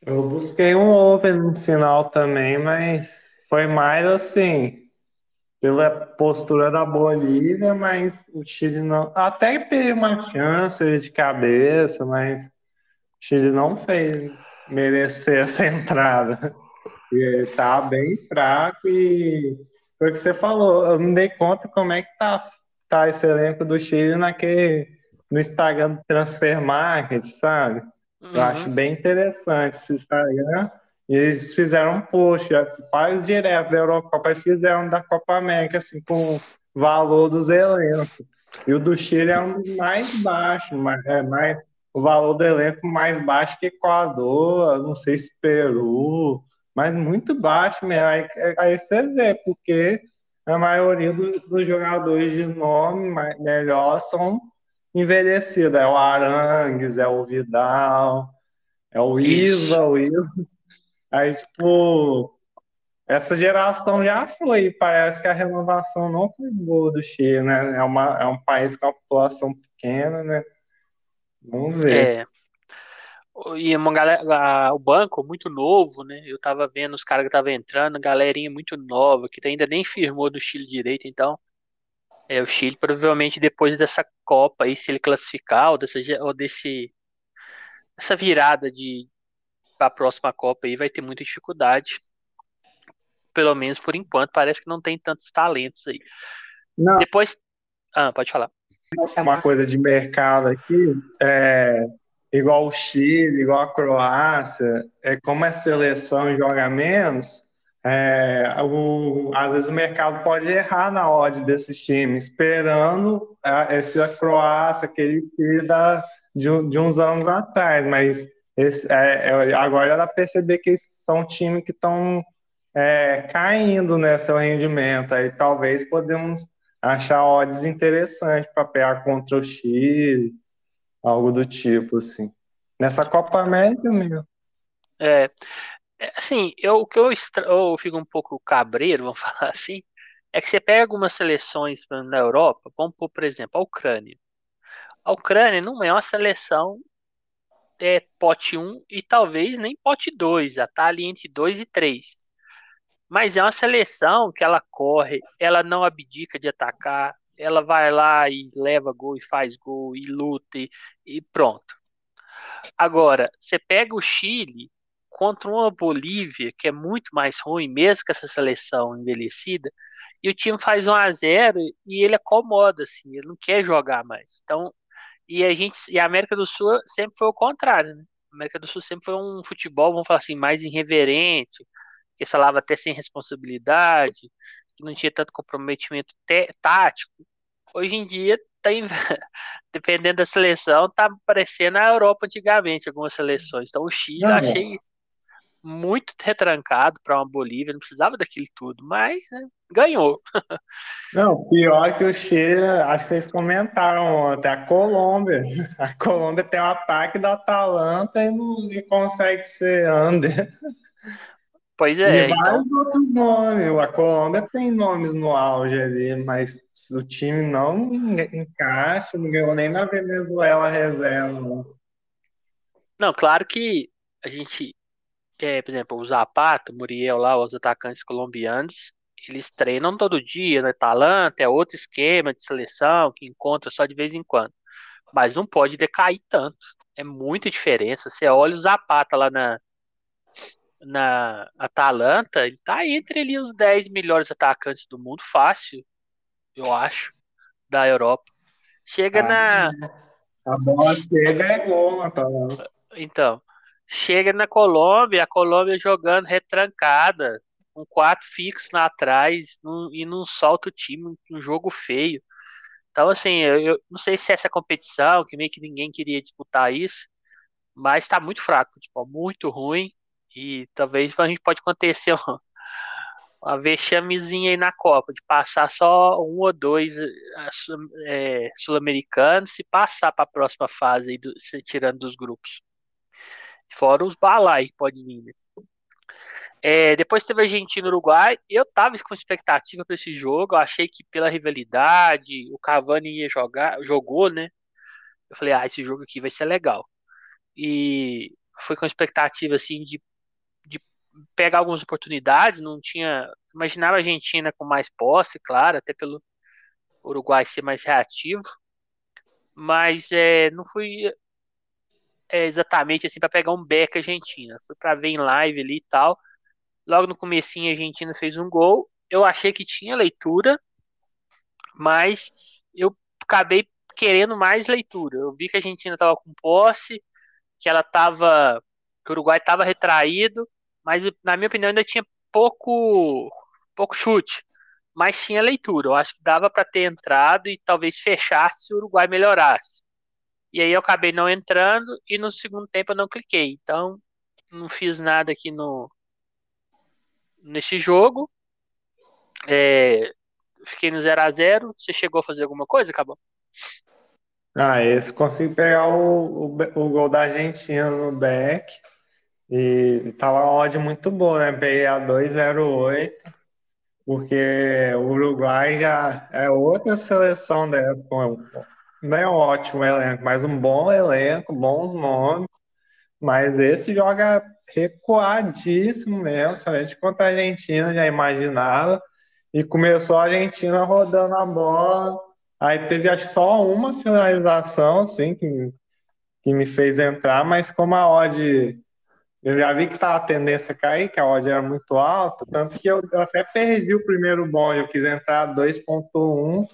Eu busquei um over no final também, mas foi mais assim, pela postura da Bolívia, mas o Chile não. Até teve uma chance de cabeça, mas o Chile não fez merecer essa entrada. E tá bem fraco e foi o que você falou, eu me dei conta como é que tá, tá esse elenco do Chile naquele, no Instagram do Transfer Market, sabe? Uhum. Eu acho bem interessante esse Instagram. E eles fizeram um post, faz direto da Eurocopa, eles fizeram da Copa América, assim, com o valor dos elencos. E o do Chile é um dos mais baixos, mas é mais, o valor do elenco mais baixo que Equador, não sei se Peru, mas muito baixo mesmo. Aí, aí você vê, porque a maioria dos, dos jogadores de nome melhor são envelhecidos. É o Arangues, é o Vidal, é o Isla, o Isla. Aí, tipo, essa geração já foi. Parece que a renovação não foi boa do Chile, né? É, uma, é um país com a população pequena, né? Vamos ver. É. E uma galera, o banco muito novo, né? Eu tava vendo os caras que estavam entrando, galerinha muito nova, que ainda nem firmou do Chile direito, então. É, o Chile provavelmente depois dessa Copa aí, se ele classificar, ou, dessa, ou desse essa virada de a próxima Copa aí, vai ter muita dificuldade. Pelo menos por enquanto, parece que não tem tantos talentos aí. Não. Depois. Ah, pode falar. Uma coisa de mercado aqui, é, igual o Chile, igual a Croácia, é como a seleção joga menos, é, o, às vezes o mercado pode errar na odd desses times, esperando a, essa Croácia, aquele Chile da, de, de, uns anos atrás, mas esse, é, é, agora dá perceber que são times que estão é, caindo né, seu rendimento, aí talvez podemos achar odds interessantes para pegar contra o Chile, algo do tipo, assim. Nessa Copa América mesmo. É, é assim, eu, o que eu, eu fico um pouco cabreiro, vamos falar assim, é que você pega algumas seleções na Europa, vamos por, por exemplo, a Ucrânia. A Ucrânia não é uma seleção é, pote 1 e talvez nem pote 2, já está ali entre 2 e 3. Mas é uma seleção que ela corre, ela não abdica de atacar, ela vai lá e leva gol e faz gol e luta e, e pronto. Agora, você pega o Chile contra uma Bolívia que é muito mais ruim, mesmo com essa seleção envelhecida, e o time faz 1 a 0 e ele acomoda assim, ele não quer jogar mais. Então, e a gente e a América do Sul sempre foi o contrário, né? A América do Sul sempre foi um futebol, vamos falar assim, mais irreverente, que falava até sem responsabilidade, que não tinha tanto comprometimento tático. Hoje em dia tem, dependendo da seleção, tá parecendo a Europa antigamente, algumas seleções. Então o Chile eu achei muito retrancado para uma Bolívia, não precisava daquilo tudo, mas né, ganhou. Não, pior que o Chile, acho que vocês comentaram ontem, a Colômbia. A Colômbia tem o um ataque da Atalanta e não consegue ser under. Pois é. E vários então... outros nomes. A Colômbia tem nomes no auge ali, mas o time não encaixa, não ganhou nem na Venezuela reserva. Não, claro que a gente, é, por exemplo, o Zapata, o Muriel lá, os atacantes colombianos, eles treinam todo dia, né? Talanta é outro esquema de seleção que encontra só de vez em quando. Mas não pode decair tanto. É muita diferença. Você olha o Zapata lá na, na Atalanta, ele tá entre ali os 10 melhores atacantes do mundo, fácil, eu acho, da Europa. Chega ah, na. A bola chega é gol, Atalanta. Então, chega na Colômbia, a Colômbia jogando retrancada, com quatro fixos lá atrás, num, e não solta o time, um jogo feio. Então, assim, eu, eu, não sei se essa competição, que meio que ninguém queria disputar isso, mas tá muito fraco, tipo, muito ruim. E talvez a gente pode acontecer uma, uma vexamezinha aí na Copa, de passar só um ou dois é, sul-americanos e passar para a próxima fase, aí do, tirando dos grupos. Fora os balai que pode vir, né? É, depois teve Argentina e Uruguai. Eu tava com expectativa para esse jogo. Eu achei que pela rivalidade, o Cavani ia jogar, jogou, né? Eu falei, ah, esse jogo aqui vai ser legal. E foi com expectativa assim de pegar algumas oportunidades, não tinha. Imaginava a Argentina com mais posse, claro, até pelo Uruguai ser mais reativo, mas é, não fui é, exatamente assim para pegar um beck Argentina. Foi para ver em live ali e tal. Logo no comecinho a Argentina fez um gol. Eu achei que tinha leitura, mas eu acabei querendo mais leitura. Eu vi que a Argentina estava com posse, que ela estava, que o Uruguai estava retraído mas na minha opinião ainda tinha pouco pouco chute, mas tinha leitura. Eu acho que dava para ter entrado e talvez fechasse se o Uruguai melhorasse. E aí eu acabei não entrando e no segundo tempo eu não cliquei. Então, não fiz nada aqui no nesse jogo. É, fiquei no 0 a 0 Você chegou a fazer alguma coisa, acabou? Ah, esse consegui pegar o, o, o gol da Argentina no back. E tava uma odd muito boa, né? Peguei a 2,08, porque o Uruguai já é outra seleção dessa, com não é um ótimo elenco, mas um bom elenco, bons nomes. Mas esse joga recuadíssimo mesmo, somente contra a Argentina, já imaginava. E começou a Argentina rodando a bola. Aí teve só uma finalização, assim, que, que me fez entrar, mas como a odd. Eu já vi que estava a tendência a cair, que a odd era muito alta, tanto que eu, eu até perdi o primeiro bonde, eu quis entrar 2.1,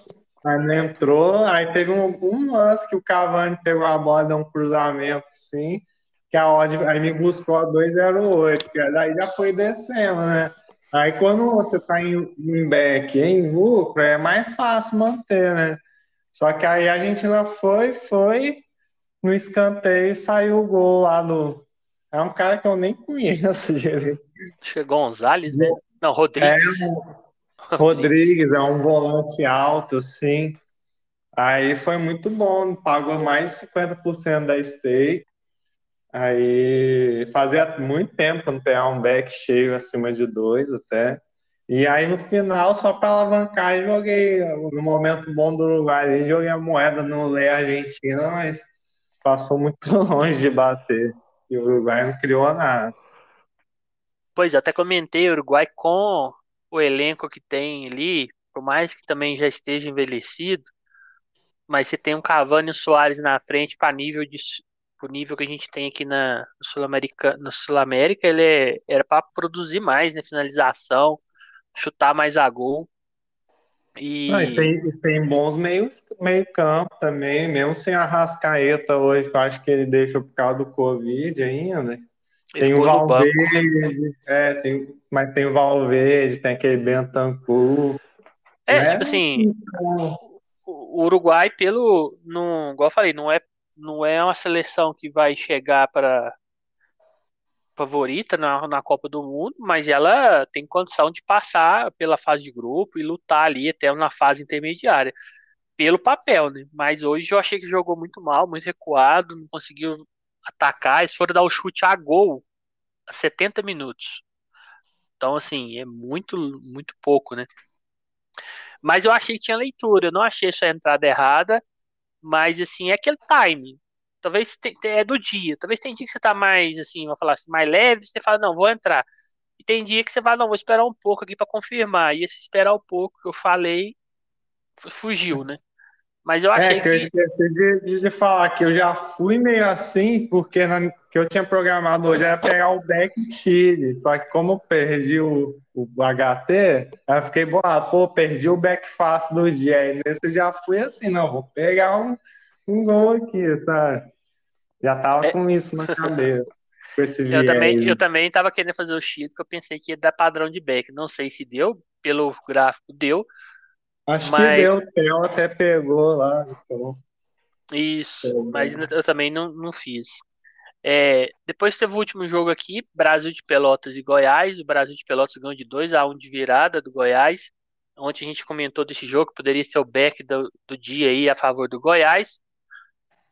aí não entrou, aí teve um, um lance que o Cavani pegou a bola, deu um cruzamento assim, que a odd aí me buscou a 2,08, que aí já foi descendo, né? Aí quando você está em, em back, em lucro, é mais fácil manter, né? Só que aí a Argentina foi, foi, no escanteio saiu o gol lá do. É um cara que eu nem conheço. Chegou Gonzalez, né? Não, Rodrigues. É, Rodrigues, é um volante alto, assim. Aí foi muito bom, pagou mais de 50% da stake. Aí fazia muito tempo que não pegava um back cheio acima de dois até. E aí no final, só para alavancar, joguei no momento bom do Uruguai, joguei a moeda no Lei Argentina, mas passou muito longe de bater. E o Uruguai não criou nada. Pois, até comentei, o Uruguai com o elenco que tem ali, por mais que também já esteja envelhecido, mas você tem um Cavani e o Soares na frente para nível de nível que a gente tem aqui na Sul-América, no Sul-América, ele é, era para produzir mais, né, finalização, chutar mais a gol. E, ah, e tem, tem bons meios, meio campo também, mesmo sem a Rascaeta hoje, que eu acho que ele deixa por causa do Covid ainda. Tem o Valverde, é, tem, mas tem o Valverde, tem aquele Bentancur. É, né? tipo assim, o Uruguai, pelo. Não, igual eu falei, não é não é uma seleção que vai chegar para favorita na, na Copa do Mundo, mas ela tem condição de passar pela fase de grupo e lutar ali até na fase intermediária, pelo papel, né? Mas hoje eu achei que jogou muito mal, muito recuado, não conseguiu atacar, eles foram dar o chute a gol a 70 minutos. Então, assim, é muito, muito pouco, né? Mas eu achei que tinha leitura, eu não achei essa entrada errada. Mas, assim, é aquele time. Talvez te, te, é do dia. Talvez tem dia que você tá mais, assim, vou falar assim, mais leve, você fala, não, vou entrar. E tem dia que você fala, não, vou esperar um pouco aqui para confirmar. E esse esperar um pouco que eu falei, fugiu, né? Mas eu achei é, que. eu esqueci de, de, falar que eu já fui meio assim, porque na, que eu tinha programado hoje era pegar o back Chile. Só que como perdi o, o HT, eu fiquei bolado, pô, perdi o back fácil do dia. Aí nesse eu já fui assim, não, vou pegar um, um gol aqui, sabe? Já tava é... com isso na cabeça. com esse eu também, eu também tava querendo fazer o Chile, porque eu pensei que ia dar padrão de back. Não sei se deu, pelo gráfico deu Acho mas... que deu, o Theo até pegou lá. Então... Isso, pegou. mas eu também não, não fiz. É, depois teve o último jogo aqui, Brasil de Pelotas e Goiás. O Brasil de Pelotas ganhou de 2 a 1 de virada do Goiás. Ontem a gente comentou desse jogo, poderia ser o back do, do dia aí a favor do Goiás.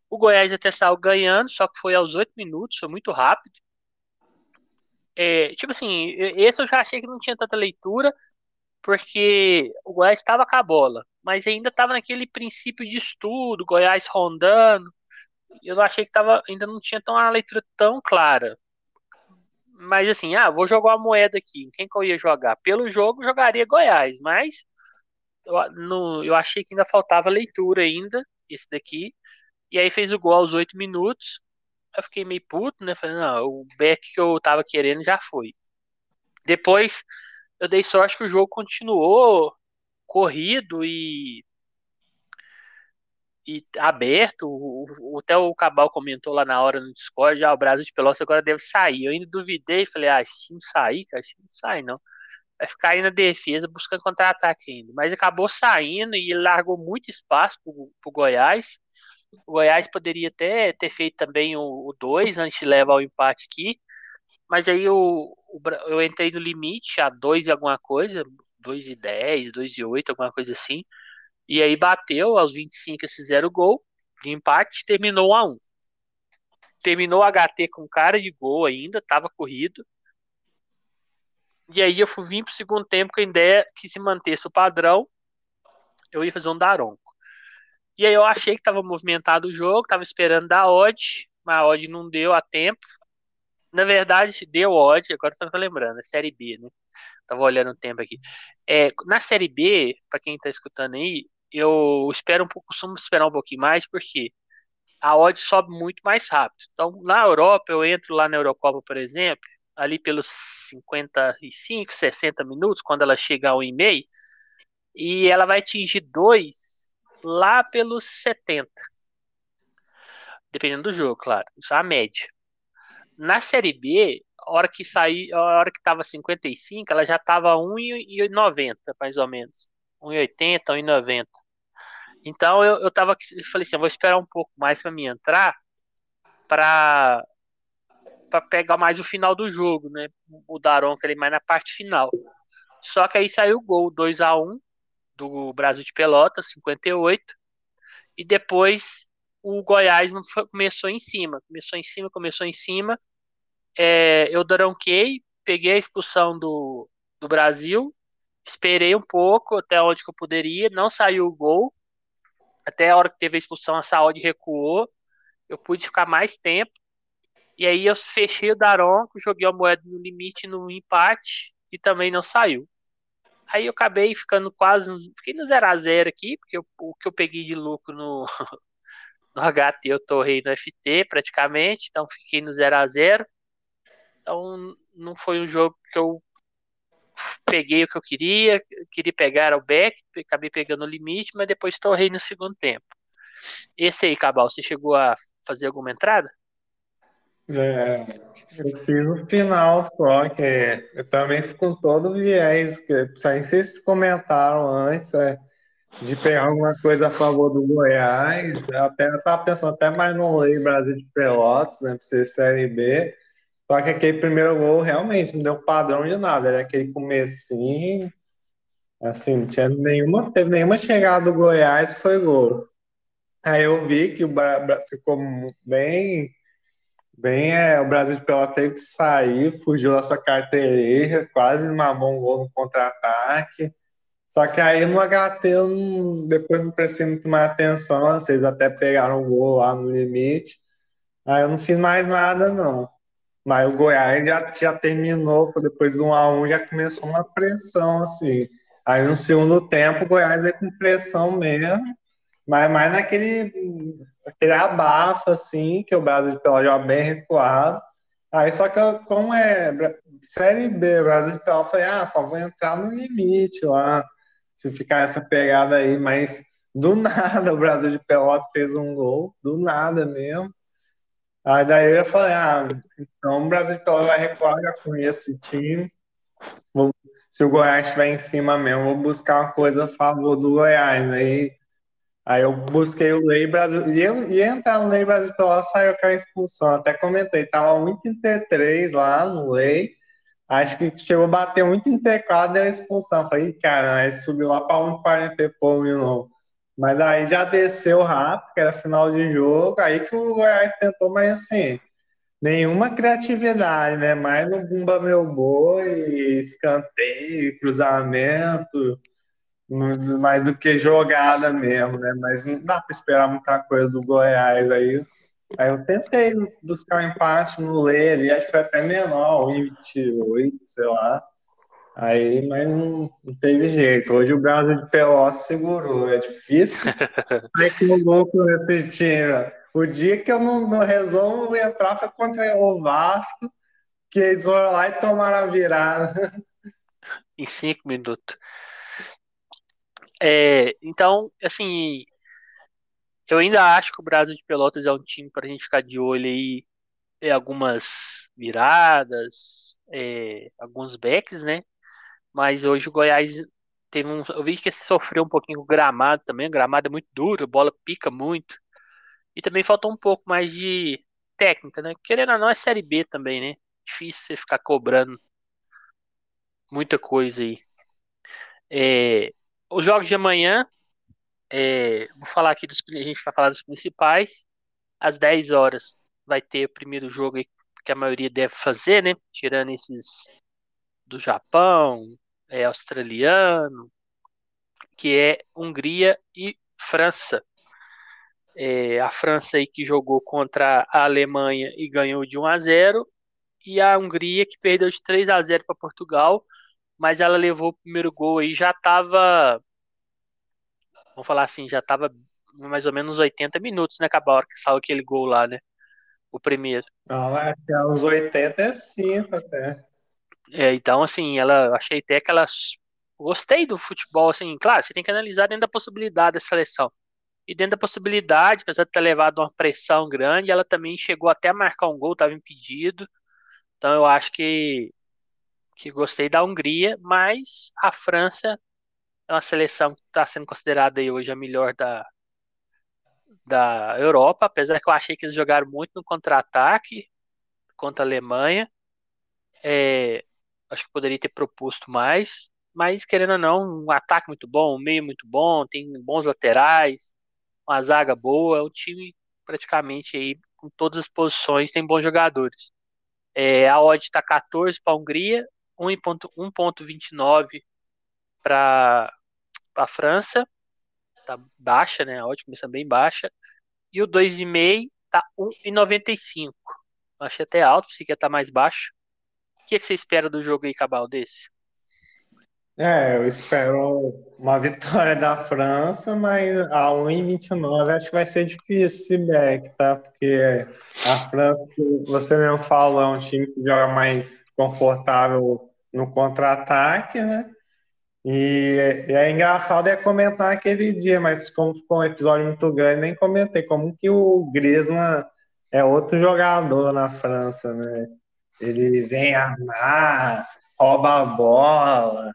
O Goiás até saiu ganhando, só que foi aos 8 minutos, foi muito rápido. É, tipo assim, esse eu já achei que não tinha tanta leitura, porque o Goiás estava com a bola, mas ainda estava naquele princípio de estudo, Goiás rondando. Eu achei que tava, ainda não tinha tão uma leitura tão clara. Mas assim, ah, vou jogar uma moeda aqui. Quem que eu ia jogar? Pelo jogo, jogaria Goiás, mas eu, no, eu achei que ainda faltava leitura ainda, esse daqui. E aí fez o gol aos oito minutos. Eu fiquei meio puto, né? Falei, não, o back que eu tava querendo já foi. Depois eu dei sorte que o jogo continuou corrido e e aberto. O, até o Cabal comentou lá na hora no Discord, ah, o Brasil de Pelotas agora deve sair. Eu ainda duvidei, falei, ah, se não sair, cara, se não sai não. Vai ficar aí na defesa buscando contra-ataque ainda. Mas acabou saindo e largou muito espaço pro, pro Goiás. O Goiás poderia até ter feito também o 2 antes de levar o empate aqui. Mas aí o, eu entrei no limite a 2 e alguma coisa, 2 e 10, 2 e 8, alguma coisa assim. E aí bateu, aos 25 eles fizeram o gol de empate, terminou 1 a 1 Terminou o HT com cara de gol ainda, tava corrido. E aí eu fui vir pro segundo tempo com a ideia que se mantesse o padrão, eu ia fazer um Daronco. E aí eu achei que tava movimentado o jogo, tava esperando dar odd, mas a odd não deu a tempo. Na verdade, deu odd, agora você tá lembrando, é Série B, né? Tava olhando o tempo aqui. É, na Série B, para quem tá escutando aí, eu espero um pouco, costumo esperar um pouquinho mais, porque a odd sobe muito mais rápido. Então, na Europa, eu entro lá na Eurocopa, por exemplo, ali pelos 55, 60 minutos, quando ela chega ao e-mail, e ela vai atingir 2 lá pelos 70. Dependendo do jogo, claro. Isso é a média. Na Série B, a hora que sair, a hora que tava 55, ela já tava 1,90 mais ou menos. 1,80, 1,90. Então eu, eu tava eu falei assim, eu vou esperar um pouco mais para me entrar para para pegar mais o final do jogo, né? O Daronca ali mais na parte final. Só que aí saiu o gol 2 a 1 do Brasil de Pelotas, 58. E depois o Goiás não foi, começou em cima, começou em cima, começou em cima. É, eu daronquei, peguei a expulsão do, do Brasil, esperei um pouco até onde que eu poderia, não saiu o gol. Até a hora que teve a expulsão, a saúde recuou. Eu pude ficar mais tempo. E aí eu fechei o Daronco, joguei a moeda no limite no empate e também não saiu. Aí eu acabei ficando quase. No, fiquei no 0x0 aqui, porque eu, o que eu peguei de lucro no, no HT eu torrei no FT praticamente, então fiquei no 0x0. Então não foi um jogo que eu peguei o que eu queria, queria pegar o back, acabei pegando o limite, mas depois torrei no segundo tempo. Esse aí, Cabal, você chegou a fazer alguma entrada? É, eu fiz no final só, que eu também fico todo o viés, que sei se vocês comentaram antes, é, de pegar alguma coisa a favor do Goiás, eu até eu tava pensando até mais no Lei Brasil de Pelotas, né, pra ser Série B, só que aquele primeiro gol realmente não deu padrão de nada, era aquele comecinho, assim, não tinha nenhuma, teve nenhuma chegada do Goiás foi gol. Aí eu vi que o Brasil ficou bem, bem, é, o Brasil de Pelota teve que sair, fugiu da sua carteirinha, quase mamou um gol no contra-ataque. Só que aí no HT não, depois não prestei muito mais atenção, vocês até pegaram o gol lá no limite. Aí eu não fiz mais nada, não. Mas o Goiás já, já terminou, depois do 1x1 já começou uma pressão, assim. Aí no segundo tempo o Goiás é com pressão mesmo, mas mais naquele aquele abafa, assim, que o Brasil de Pelotas já bem recuado. Aí só que como é Série B, Brasil de Pelotas, eu falei, ah, só vou entrar no limite lá, se ficar essa pegada aí, mas do nada o Brasil de Pelotas fez um gol, do nada mesmo. Aí daí eu falei, ah, então o Brasil Pelotas vai recuar, já conheço esse time. Vou, se o Goiás estiver em cima mesmo, vou buscar uma coisa a favor do Goiás. Aí, aí eu busquei o Lei Brasil. Eu ia entrar no Lei Brasil Pelotas, saiu com a expulsão. Até comentei, tava 1,33 lá no Lei. Acho que chegou a bater 1,34 deu a expulsão. Falei, cara, aí subiu lá para 1,40 e pouco de novo. Mas aí já desceu rápido, que era final de jogo, aí que o Goiás tentou, mas assim, nenhuma criatividade, né? Mais no Bumba Meu Boi, escanteio, cruzamento, mais do que jogada mesmo, né? Mas não dá para esperar muita coisa do Goiás aí. Aí eu tentei buscar um empate no Lê ali, acho que foi até menor, 1,28, sei lá. Aí, mas não, não, teve jeito. Hoje o Brasil de Pelotas segurou. É difícil ser com louco nesse time. O dia que eu não, não resolvo entrar foi contra o Vasco, que eles foram lá e tomaram a virada. Em cinco minutos. É, então, assim, eu ainda acho que o Brasil de Pelotas é um time para a gente ficar de olho aí em algumas viradas, é, alguns backs, né? Mas hoje o Goiás teve um. Eu vi que sofreu um pouquinho com o gramado também. O gramado é muito duro, a bola pica muito. E também falta um pouco mais de técnica, né? Querendo ou não, é Série B também, né? Difícil você ficar cobrando muita coisa aí. É, os jogos de amanhã, é, vou falar aqui dos. A gente vai falar dos principais. Às 10 horas vai ter o primeiro jogo que a maioria deve fazer, né? Tirando esses do Japão, é australiano, que é Hungria e França. É, a França aí que jogou contra a Alemanha e ganhou de 1 a 0 e a Hungria que perdeu de 3 a 0 para Portugal, mas ela levou o primeiro gol aí já estava vamos falar assim, já estava mais ou menos 80 minutos, né, a hora que saiu aquele gol lá, né? O primeiro. Não, acho que é uns 85 até. É, então, assim, ela achei até que ela gostei do futebol, assim, claro, você tem que analisar dentro da possibilidade da seleção. E dentro da possibilidade, apesar de ter levado uma pressão grande, ela também chegou até a marcar um gol, estava impedido. Então eu acho que, que gostei da Hungria, mas a França é uma seleção que está sendo considerada aí hoje a melhor da, da Europa, apesar que eu achei que eles jogaram muito no contra-ataque contra a Alemanha. É, acho que poderia ter proposto mais, mas querendo ou não, um ataque muito bom, um meio muito bom, tem bons laterais, uma zaga boa, o time praticamente aí com todas as posições tem bons jogadores. É, a odd está 14 para a Hungria, 1.29 para a França, tá baixa, né? A odd começa bem baixa. E o 2,5 tá 1,95. Achei até alto, pensei que ia estar tá mais baixo. O que, é que você espera do jogo aí, Cabal, desse? É, eu espero uma vitória da França, mas a 1,29 acho que vai ser difícil esse back, tá? Porque a França, você mesmo falou, é um time que joga mais confortável no contra-ataque, né? E, e, é engraçado é comentar aquele dia, mas como ficou um episódio muito grande, nem comentei como que o Griezmann é outro jogador na França, né? Ele vem armar, rouba a bola,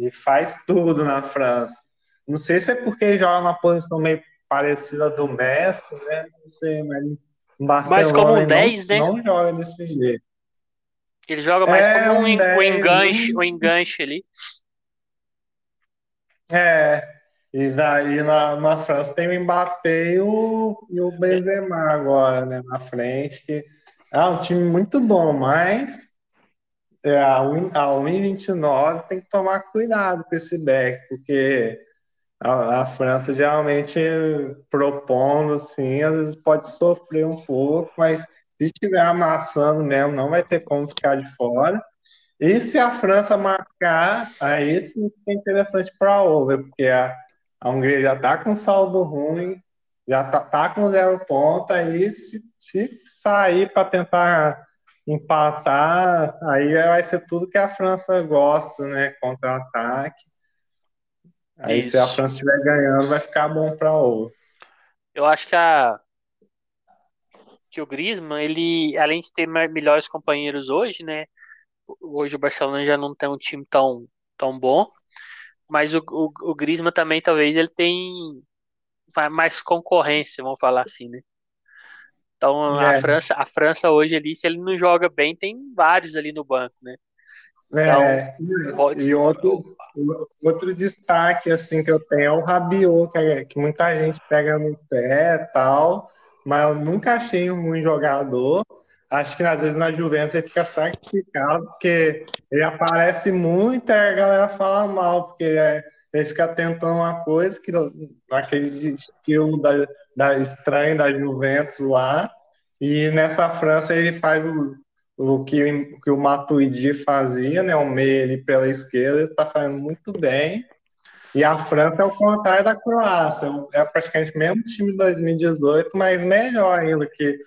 e faz tudo na França. Não sei se é porque joga na posição meio parecida do Messi, né? Não sei, mas Barcelona mas como um 10, não, né? não joga desse jeito. Ele joga mais é, como um, um, 10, um enganche, um enganche ali. É, e daí na, na França tem o Mbappé e o, e o Benzema agora, né, na frente, que é um time muito bom, mas é, a 1,29 tem que tomar cuidado com esse back, porque a, a, França geralmente propondo, assim, às vezes pode sofrer um pouco, mas se estiver amassando mesmo, não vai ter como ficar de fora. E se a França marcar, aí sim fica interessante para a over, porque a, a Hungria já está com saldo ruim, já está tá com zero ponto, aí se, se sair para tentar empatar, aí vai ser tudo que a França gosta, né? Contra-ataque. Aí Isso. se a França estiver ganhando, vai ficar bom para o. Eu acho que a que o Griezmann, ele além de ter melhores companheiros hoje, né? Hoje o Barcelona já não tem um time tão tão bom, mas o, o, o Griezmann também talvez ele tem mais concorrência, vamos falar assim, né? Então é. a França, a França hoje ali, se ele não joga bem, tem vários ali no banco, né? É, então, pode... e outro, outro destaque assim que eu tenho é o Rabiot, que, é, que muita gente pega no pé tal, mas eu nunca achei um ruim jogador. Acho que às vezes na Juventus ele fica sacrificado, porque ele aparece muito e a galera fala mal, porque é, ele fica tentando uma coisa que naquele estilo da, da estranho da Juventus lá. E nessa França ele faz o, o que, o que o Matuidi fazia, né? O meio ali pela esquerda, ele está fazendo muito bem. E a França é o contrário da Croácia. É praticamente o mesmo time de 2018, mas melhor ainda, que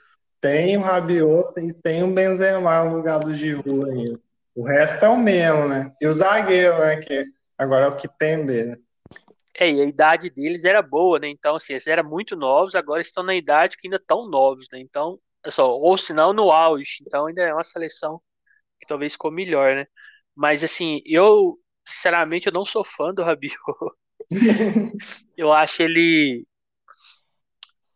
tem o Rabiot e tem o Benzema no lugar do Giroud ainda. O resto é o mesmo, né? E o zagueiro, né? Que agora é o Kipembe, né? É, e a idade deles era boa, né? Então, assim, eles eram muito novos, agora estão na idade que ainda estão novos, né? Então, é só, ou se não, no auge. Então, ainda é uma seleção que talvez ficou melhor, né? Mas, assim, eu, sinceramente, eu não sou fã do Rabiot. eu acho ele.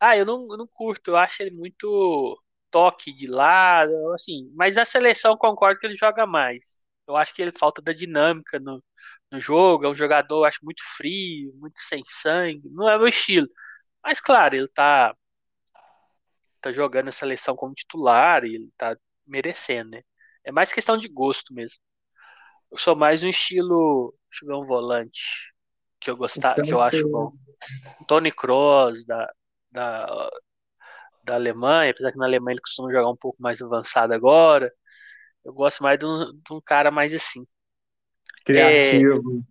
Ah, eu não, eu não curto, eu acho ele muito toque de lado, assim, mas a seleção concordo que ele joga mais. Eu acho que ele falta da dinâmica no, no jogo, é um jogador, acho, muito frio, muito sem sangue, não é meu estilo. Mas claro, ele tá, tá jogando a seleção como titular e ele tá merecendo, né? É mais questão de gosto mesmo. Eu sou mais um estilo, deixa eu ver um volante que eu gostar, que eu acho bom. Tony Kroos da, da da Alemanha, apesar que na Alemanha ele costuma jogar um pouco mais avançado agora. Eu gosto mais de um, de um cara mais assim. Criativo.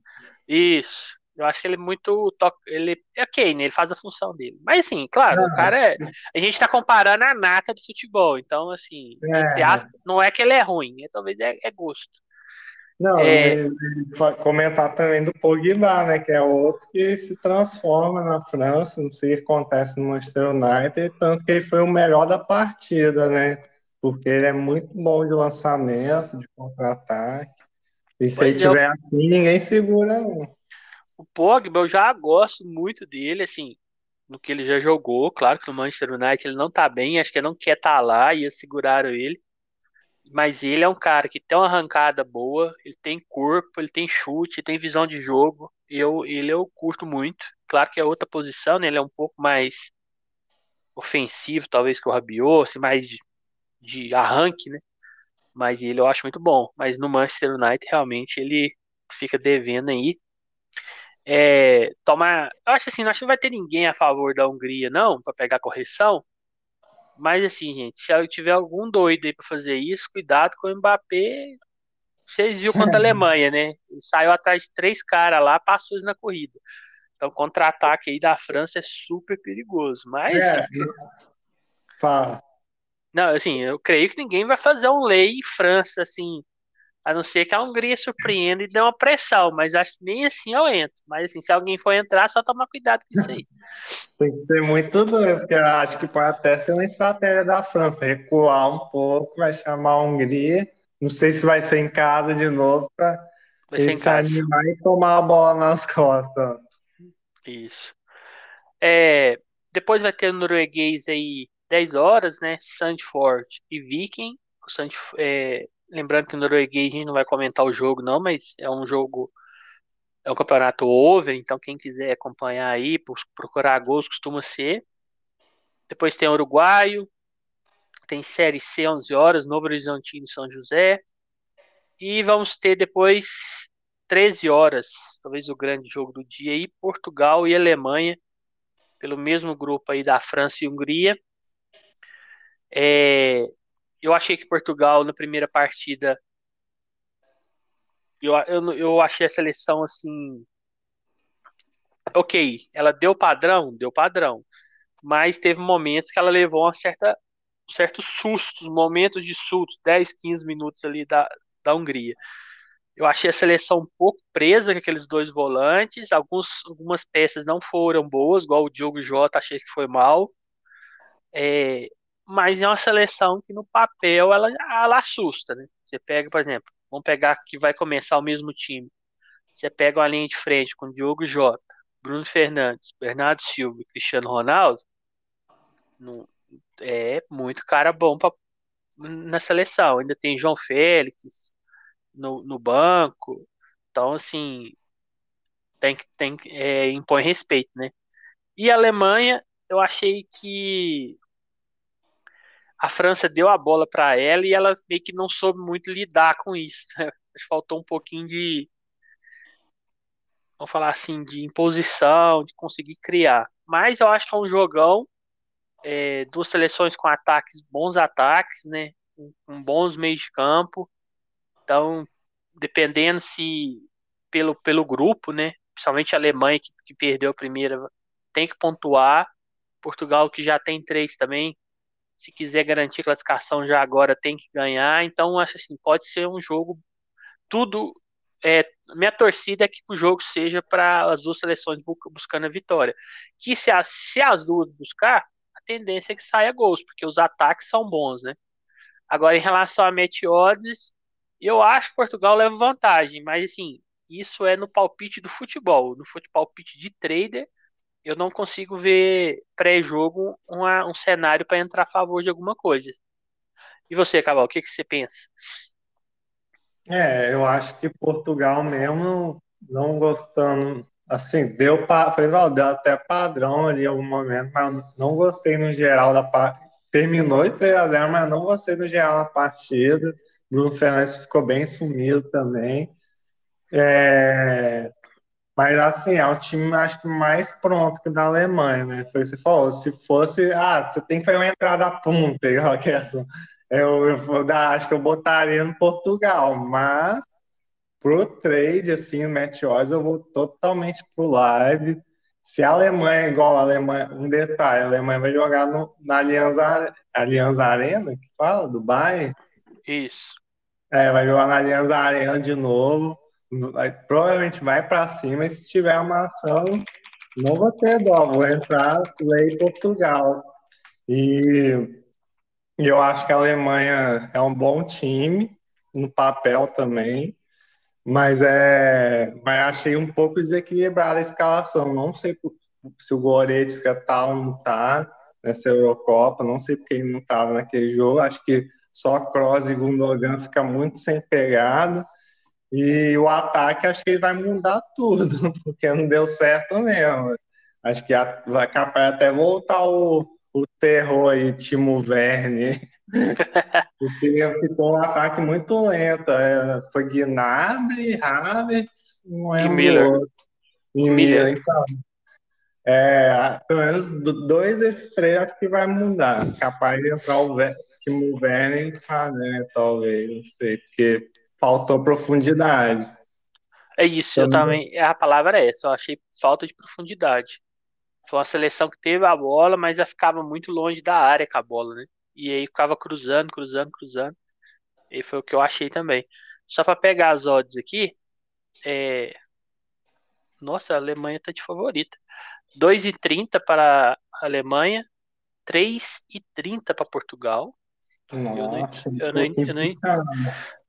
É, isso. Eu acho que ele é muito. Ele é ok, né? Ele faz a função dele. Mas assim, claro, ah, o cara é. A gente tá comparando a nata do futebol. Então, assim, é. aspas, não é que ele é ruim, é, talvez é, é gosto. Não, é... comentar também do Pogba, né, que é outro que se transforma na França, não sei o que acontece no Manchester United, tanto que ele foi o melhor da partida, né, porque ele é muito bom de lançamento, de contra-ataque, e se ele tiver assim, ninguém segura não. O Pogba, eu já gosto muito dele, assim, no que ele já jogou, claro que no Manchester United ele não tá bem, acho que ele não quer estar tá lá, e seguraram ele, mas ele é um cara que tem uma arrancada boa, ele tem corpo, ele tem chute, tem visão de jogo. Eu, ele eu curto muito. Claro que é outra posição, né? Ele é um pouco mais ofensivo, talvez que o Rabiot, assim, mais de, de arranque, né? Mas ele eu acho muito bom. Mas no Manchester United realmente ele fica devendo aí. É, toma, eu acho assim, acho que não vai ter ninguém a favor da Hungria não, para pegar correção. Mas assim, gente, se tiver algum doido aí pra fazer isso, cuidado com o Mbappé. Vocês viram contra a Alemanha, né? Ele saiu atrás de três caras lá, passou na corrida. Então, contra-ataque aí da França é super perigoso. Mas. É, assim, fala. Não, assim, eu creio que ninguém vai fazer um lei França, assim, a não ser que a Hungria surpreenda e dê uma pressão, mas acho que nem assim eu entro. Mas assim, se alguém for entrar, só tomar cuidado com isso aí. Tem que ser muito doido, porque eu acho que pode até ser uma estratégia da França, recuar um pouco, vai chamar a Hungria. Não sei se vai ser em casa de novo para se animar e tomar a bola nas costas. Isso. É, depois vai ter o norueguês aí 10 horas, né? Sandford e Viking. É, Lembrando que o norueguês a gente não vai comentar o jogo, não, mas é um jogo. É um campeonato over, então quem quiser acompanhar aí, procurar gols, costuma ser. Depois tem Uruguaio, tem Série C 11 horas, Novo Horizontino São José. E vamos ter depois 13 horas, talvez o grande jogo do dia aí, Portugal e Alemanha, pelo mesmo grupo aí da França e Hungria. É, eu achei que Portugal, na primeira partida, eu, eu, eu achei a seleção assim. Ok, ela deu padrão, deu padrão. Mas teve momentos que ela levou uma certa, um certo susto, momentos de susto, 10, 15 minutos ali da, da Hungria. Eu achei a seleção um pouco presa com aqueles dois volantes. Alguns, algumas peças não foram boas, igual o Diogo Jota, achei que foi mal. É, mas é uma seleção que no papel ela, ela assusta, né? Você pega, por exemplo, vamos pegar que vai começar o mesmo time. Você pega uma linha de frente com Diogo Jota, Bruno Fernandes, Bernardo Silva e Cristiano Ronaldo, é muito cara bom pra, na seleção. Ainda tem João Félix no, no banco. Então, assim, tem que tem, é, impõe respeito, né? E a Alemanha, eu achei que a França deu a bola para ela e ela meio que não soube muito lidar com isso. Né? Faltou um pouquinho de, vamos falar assim, de imposição, de conseguir criar. Mas eu acho que é um jogão, é, duas seleções com ataques, bons ataques, né? Com bons meios de campo. Então, dependendo se pelo, pelo grupo, né? Principalmente a Alemanha que, que perdeu a primeira, tem que pontuar. Portugal que já tem três também se quiser garantir classificação já agora tem que ganhar. Então acho assim, pode ser um jogo tudo é, minha torcida é que o jogo seja para as duas seleções buscando a vitória. Que se as, se as duas buscar, a tendência é que saia gols, porque os ataques são bons, né? Agora, em relação a Meteodes, eu acho que Portugal leva vantagem, mas assim, isso é no palpite do futebol. No palpite de trader, eu não consigo ver pré-jogo um cenário para entrar a favor de alguma coisa. E você, Caval, o que, que você pensa? É, eu acho que Portugal mesmo, não gostando, assim, deu, fez, deu até padrão ali em algum momento, mas não gostei no geral da parte. Terminou em 3x0, mas não gostei no geral da partida. Bruno Fernandes ficou bem sumido também. É, mas assim, é o time acho que mais pronto que o da Alemanha, né? Foi você falou. Se fosse, ah, você tem que fazer uma entrada punta, igual que essa. Eu, eu, acho que eu botaria no Portugal, mas pro trade, assim, no match odds, eu vou totalmente pro live. Se a Alemanha, igual a Alemanha, um detalhe, a Alemanha vai jogar no, na Aliança, Aliança Arena, que fala, Bayern. Isso. É, vai jogar na Aliança Arena de novo. Vai, provavelmente vai para cima e se tiver uma ação, não vou ter dó, vou entrar lei Portugal. E eu acho que a Alemanha é um bom time, no papel também, mas, é, mas achei um pouco desequilibrada a escalação. Não sei se o Goretzka tá ou não tá nessa Eurocopa, não sei porque ele não estava naquele jogo. Acho que só Kroos e Gundogan fica muito sem pegada. E o ataque acho que ele vai mudar tudo, porque não deu certo mesmo. Acho que vai capaz até voltar o o terror aí, Timo Werner. Porque ficou um ataque muito lento. É, foi Gnabry, Havertz, não é e Miller. Outro. E Miller. Então, é, pelo menos dois desses três acho que vai mudar. Capaz de entrar o Timo Werner e Sané, talvez, não sei, porque faltou profundidade. É isso, eu também. A palavra é essa, eu achei falta de profundidade. Foi uma seleção que teve a bola, mas ela ficava muito longe da área com a bola, né? E aí ficava cruzando, cruzando, cruzando. E foi o que eu achei também. Só para pegar as odds aqui, é... Nossa, a Alemanha tá de favorita. 2,30 para a Alemanha, 3,30 para Portugal. Nossa, eu não, eu não, eu não,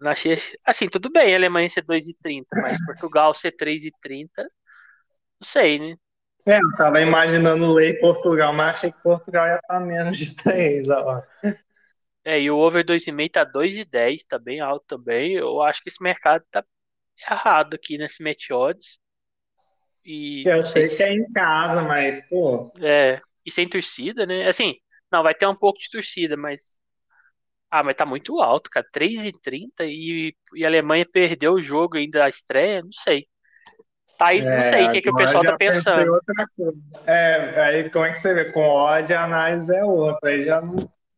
não achei. Assim, tudo bem a Alemanha ser 2,30, mas Portugal ser 3,30, não sei, né? É, eu tava imaginando lei Portugal, mas achei que Portugal ia estar menos de 3 agora. É, e o over 2,5 tá 2,10, tá bem alto também. Eu acho que esse mercado tá errado aqui nesse match odds. E, eu sei que é em casa, mas, pô. É, e sem torcida, né? Assim, não, vai ter um pouco de torcida, mas. Ah, mas tá muito alto, cara. 3,30 e, e a Alemanha perdeu o jogo ainda, a estreia, não sei. Tá aí, não sei o que, que o pessoal tá pensando. É, aí como é que você vê? Com ódio, a análise é outra. Aí já não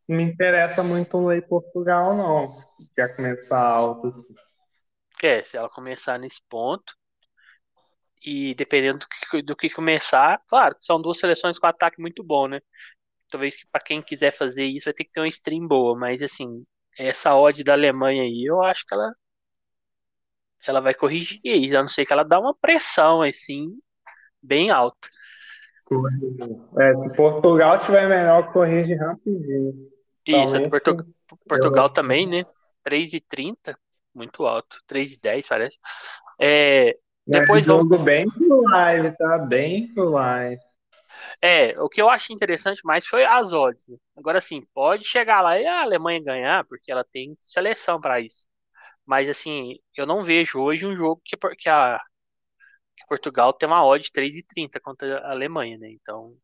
me interessa muito o Lei Portugal, não. Se quer começar alto. Assim. É, se ela começar nesse ponto. E dependendo do que, do que começar, claro, são duas seleções com ataque muito bom, né? Talvez para quem quiser fazer isso vai ter que ter uma stream boa, mas assim, essa odd da Alemanha aí, eu acho que ela ela vai corrigir isso, a não ser que ela dá uma pressão assim, bem alta. É, se Portugal tiver melhor, corrige rapidinho. Isso, Talvez Portu Portugal eu... também, né? 3,30, muito alto. 3,10 parece. É, depois é, jogo bem pro live, tá? Bem pro live. É, o que eu acho interessante mais foi as odds. Né? Agora, assim, pode chegar lá e a Alemanha ganhar, porque ela tem seleção para isso. Mas assim, eu não vejo hoje um jogo que, que, a, que Portugal tem uma odd de 3,30 contra a Alemanha, né? Então,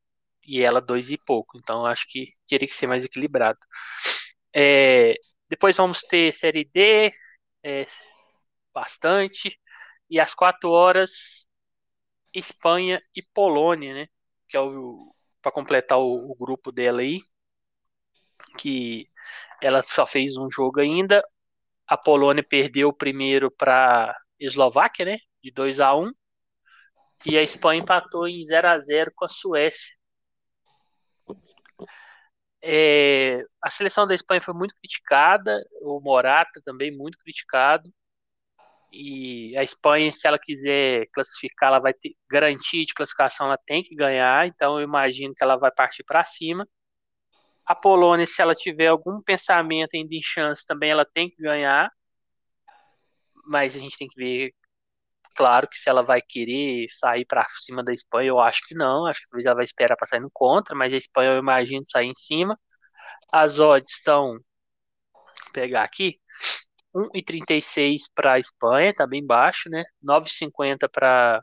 e ela 2 e pouco. Então, acho que teria que ser mais equilibrado. É, depois vamos ter Série D, é, bastante. E às 4 horas, Espanha e Polônia, né? Que é o para completar o, o, grupo dela aí, que ela só fez um jogo ainda a Polônia perdeu o primeiro para Eslováquia, né? De 2 a 1 E a Espanha empatou em 0 a 0 com a Suécia. É, a seleção da Espanha foi muito criticada, o Morata também muito criticado. E a Espanha, se ela quiser classificar, ela vai ter garantia de classificação, ela tem que ganhar. Então eu imagino que ela vai partir para cima. A Polônia, se ela tiver algum pensamento ainda em chance, também ela tem que ganhar. Mas a gente tem que ver Claro que se ela vai querer sair para cima da Espanha, eu acho que não. Acho que talvez ela vai esperar para sair no contra, mas a Espanha eu imagino sair em cima. As odds estão. Vou pegar aqui. 1,36 para a Espanha, tá bem baixo, né? 9,50 para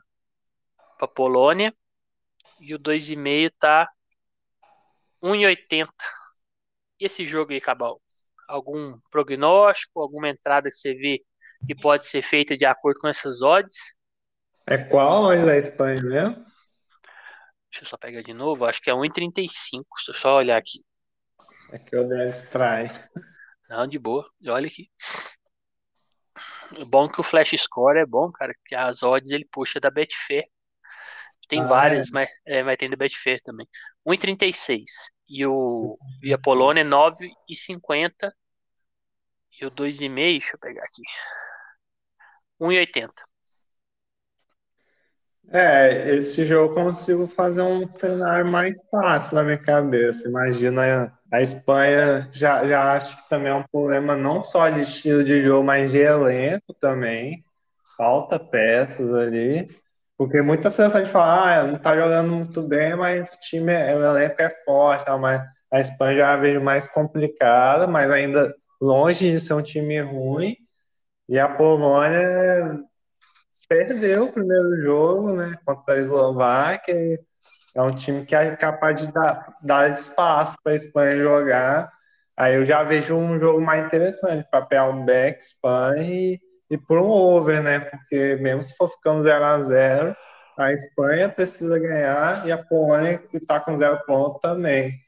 a Polônia. E o 2,5 tá 1,80. E esse jogo aí, Cabal? Algum prognóstico, alguma entrada que você vê que pode ser feita de acordo com essas odds? É qual odds da Espanha mesmo? Deixa eu só pegar de novo, acho que é 1,35. Deixa eu só olhar aqui. É que eu dei distrai. Não, de boa. Olha aqui. É bom que o Flash Score é bom, cara, que as odds ele puxa da Betfair. Tem ah, várias, é. mas, é, mas tem da Betfair também. 1,36. E, o, e a Polônia é 9,50. E o 2,5, deixa eu pegar aqui. 1,80. É, esse jogo eu consigo fazer um cenário mais fácil na minha cabeça. Imagina a Espanha, já, já acho que também é um problema não só de estilo de jogo, mas de elenco também. Falta peças ali. Porque muita sensação de falar, ah, não tá jogando muito bem, mas o time, é, o elenco é forte, tá? mas a Espanha já vejo mais complicada, mas ainda longe de ser um time ruim. E a Polônia perdeu o primeiro jogo, né, contra a Eslováquia. É um time que é capaz de dar, dar espaço para a Espanha jogar. Aí eu já vejo um jogo mais interessante para pegar um back Espanha e, e por um over, né? Porque mesmo se for ficando 0 a 0 a Espanha precisa ganhar e a Polônia, que está com zero ponto, também.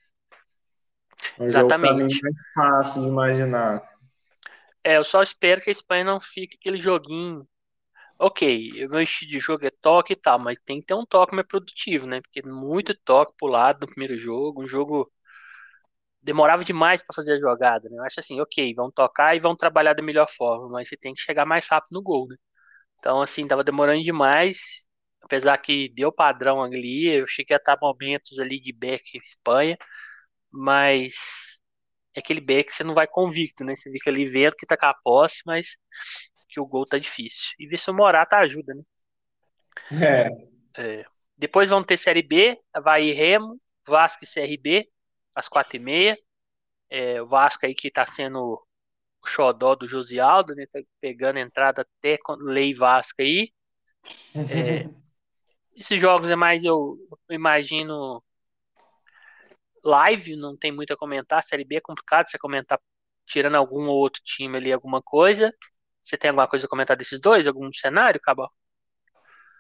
É um Exatamente. Jogo mais fácil de imaginar. É, eu só espero que a Espanha não fique aquele joguinho ok, meu estilo de jogo é toque e tal, mas tem que ter um toque mais produtivo, né? Porque muito toque pro lado no primeiro jogo, um jogo demorava demais para fazer a jogada, né? Eu acho assim, ok, vão tocar e vão trabalhar da melhor forma, mas você tem que chegar mais rápido no gol, né? Então, assim, tava demorando demais, apesar que deu padrão ali, eu cheguei a estar momentos ali de back Espanha, mas é aquele back que você não vai convicto, né? Você fica ali vendo que tá com a posse, mas que o gol tá difícil. E ver se o Morata ajuda, né? É. é. Depois vão ter Série B, Havaí Remo, Vasco e CRB, às quatro e meia. É, o Vasco aí que tá sendo o xodó do Josialdo, né? Tá pegando entrada até com Lei Vasco aí. É, esses jogos é mais, eu, eu imagino, live, não tem muito a comentar. Série B é complicado você comentar tirando algum outro time ali, alguma coisa. Você tem alguma coisa a comentar desses dois? Algum cenário, Cabal?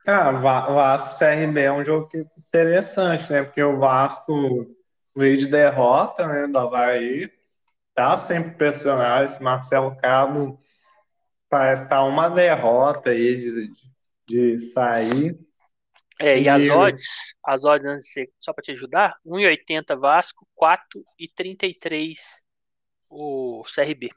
Ah, Vasco CRB é um jogo interessante, né? Porque o Vasco veio de derrota, né? Do Havaí. Tá sempre pressionado. Esse Marcelo Cabo parece estar tá uma derrota aí de, de sair. É, e, e as odds, as odds, só para te ajudar, 1,80 Vasco, 4,33 o CRB.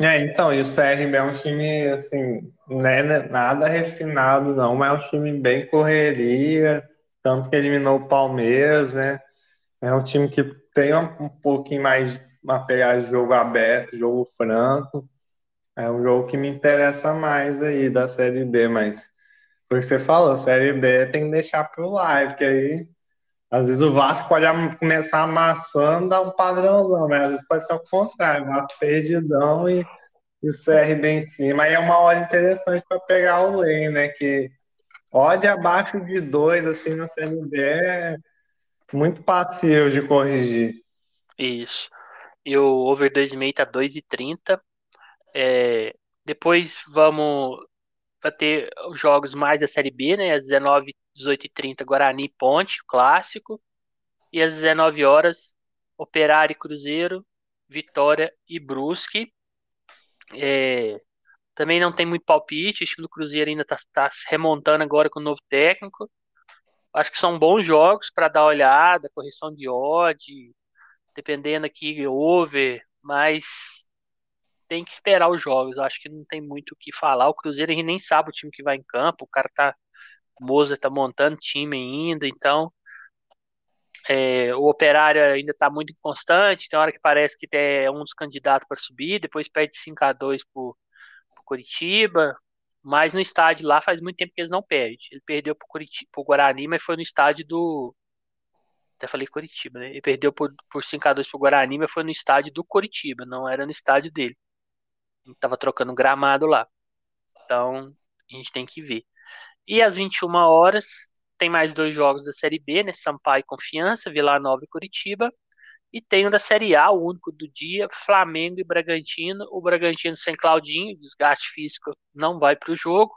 É, então, e o CRB é um time, assim, né, né, nada refinado, não, mas é um time bem correria, tanto que eliminou o Palmeiras, né? É um time que tem um, pouquinho mais uma pegada de jogo aberto, jogo franco. É um jogo que me interessa mais aí da Série B, mas porque você falou, Série B tem que deixar pro live, que aí às vezes o Vasco pode começar amassando, dar um padrãozão, mas às vezes pode ser o contrário, o Vasco perdidão e, e o CRB em cima. Aí é uma hora interessante para pegar o Lei, né? Que odd abaixo de dois, assim, no CRB é muito passivo de corrigir. Isso. E o over 2,5 tá 2,30. É, depois vamos para ter os jogos mais da Série B, né? Às 19 18h30, Guarani Ponte, clássico. E às 19 horas, Operário e Cruzeiro, Vitória e Brusque. É, também não tem muito palpite, o estilo Cruzeiro ainda está tá remontando agora com o novo técnico. Acho que são bons jogos para dar olhada, correção de odd, dependendo aqui, over, mas tem que esperar os jogos. Acho que não tem muito o que falar. O Cruzeiro a gente nem sabe o time que vai em campo, o cara tá Moza está montando time ainda, então é, o Operário ainda está muito inconstante. Tem hora que parece que é um dos candidatos para subir, depois perde 5 a 2 para o Curitiba. Mas no estádio lá faz muito tempo que eles não perdem. Ele perdeu Curitiba, pro Guarani, mas foi no estádio do. Até falei Curitiba, né? Ele perdeu por, por 5x2 pro Guarani, mas foi no estádio do Curitiba, não era no estádio dele. A gente tava trocando gramado lá. Então, a gente tem que ver. E às 21 horas, tem mais dois jogos da Série B, né? Sampaio e Confiança, Vila Nova e Curitiba. E tem o da Série A, o único do dia, Flamengo e Bragantino. O Bragantino sem Claudinho, desgaste físico, não vai para o jogo.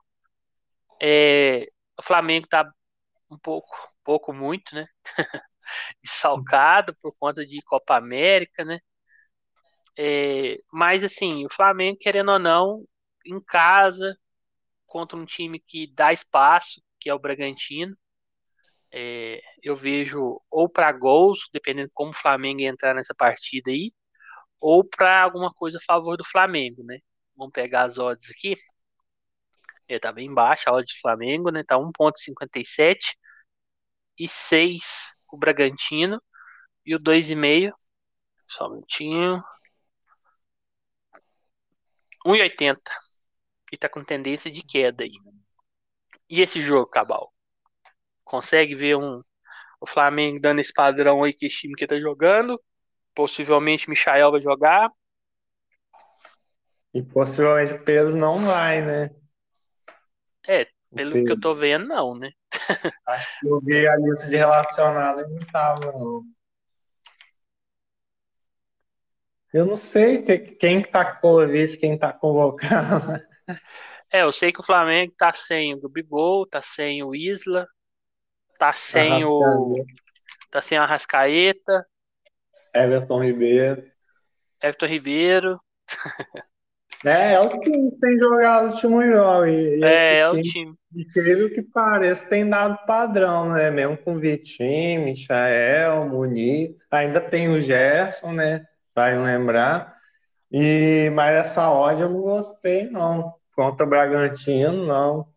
É, o Flamengo está um pouco, pouco muito, né? Salcado por conta de Copa América, né? É, mas assim, o Flamengo, querendo ou não, em casa, contra um time que dá espaço, que é o Bragantino, é, eu vejo ou para gols, dependendo como o Flamengo entrar nessa partida aí, ou para alguma coisa a favor do Flamengo, né? Vamos pegar as odds aqui. É, tá bem baixa a odd do Flamengo, né? Tá 1.57 e 6 o Bragantino e o 2,5 só um minutinho 1,80 e tá com tendência de queda aí. E esse jogo, Cabal? consegue ver um, o Flamengo dando esse padrão aí que esse time que tá jogando. Possivelmente Michael vai jogar. E possivelmente Pedro não vai, né? É, pelo que eu tô vendo, não, né? Acho que eu vi a lista de relacionados e não tava, não. Eu não sei quem tá com Covid, quem tá convocado. É, eu sei que o Flamengo tá sem o Gabigol, tá sem o Isla, Tá sem o. Tá sem a Rascaeta. Everton Ribeiro. Everton Ribeiro. É, é o time que tem jogado o último jogo. E, é, é o time. Incrível que pareça, tem dado padrão, né? Mesmo com Vitinho, Michael, Muniz. Ainda tem o Gerson, né? Vai lembrar. E, mas essa odd eu não gostei, não. Contra o Bragantino, não.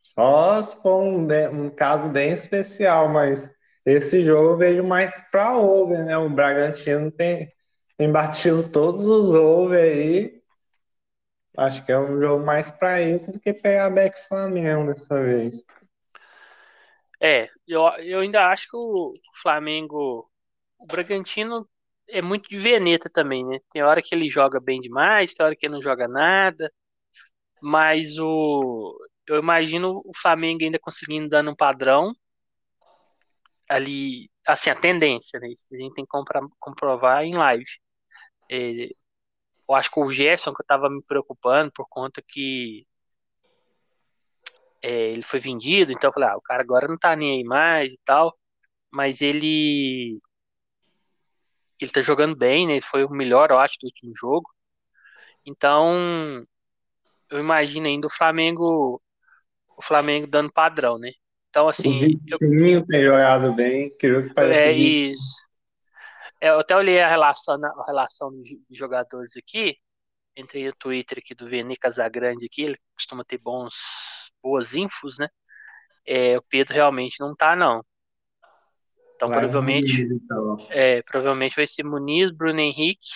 Só se for um, um caso bem especial, mas esse jogo eu vejo mais para over, né? O Bragantino tem, tem batido todos os over aí. Acho que é um jogo mais para isso do que pegar back Flamengo dessa vez. É, eu, eu ainda acho que o Flamengo, o Bragantino é muito de veneta também, né? Tem hora que ele joga bem demais, tem hora que ele não joga nada. Mas o eu imagino o Flamengo ainda conseguindo dando um padrão ali, assim, a tendência, né? Isso a gente tem que comprovar em live. É, eu acho que o Gerson, que eu tava me preocupando por conta que é, ele foi vendido, então eu falei, ah, o cara agora não tá nem aí mais e tal, mas ele ele tá jogando bem, né? Ele foi o melhor, eu acho, do último jogo. Então, eu imagino ainda o Flamengo o Flamengo dando padrão, né? Então, assim. O Vitinho eu... tem jogado bem, creio que parece. É isso. É, eu até olhei a relação, a relação de jogadores aqui. Entrei no Twitter aqui do Veni Casagrande aqui, ele costuma ter bons, boas infos, né? É, o Pedro realmente não tá, não. Então, vai provavelmente. Muniz, então. É, provavelmente vai ser Muniz, Bruno Henrique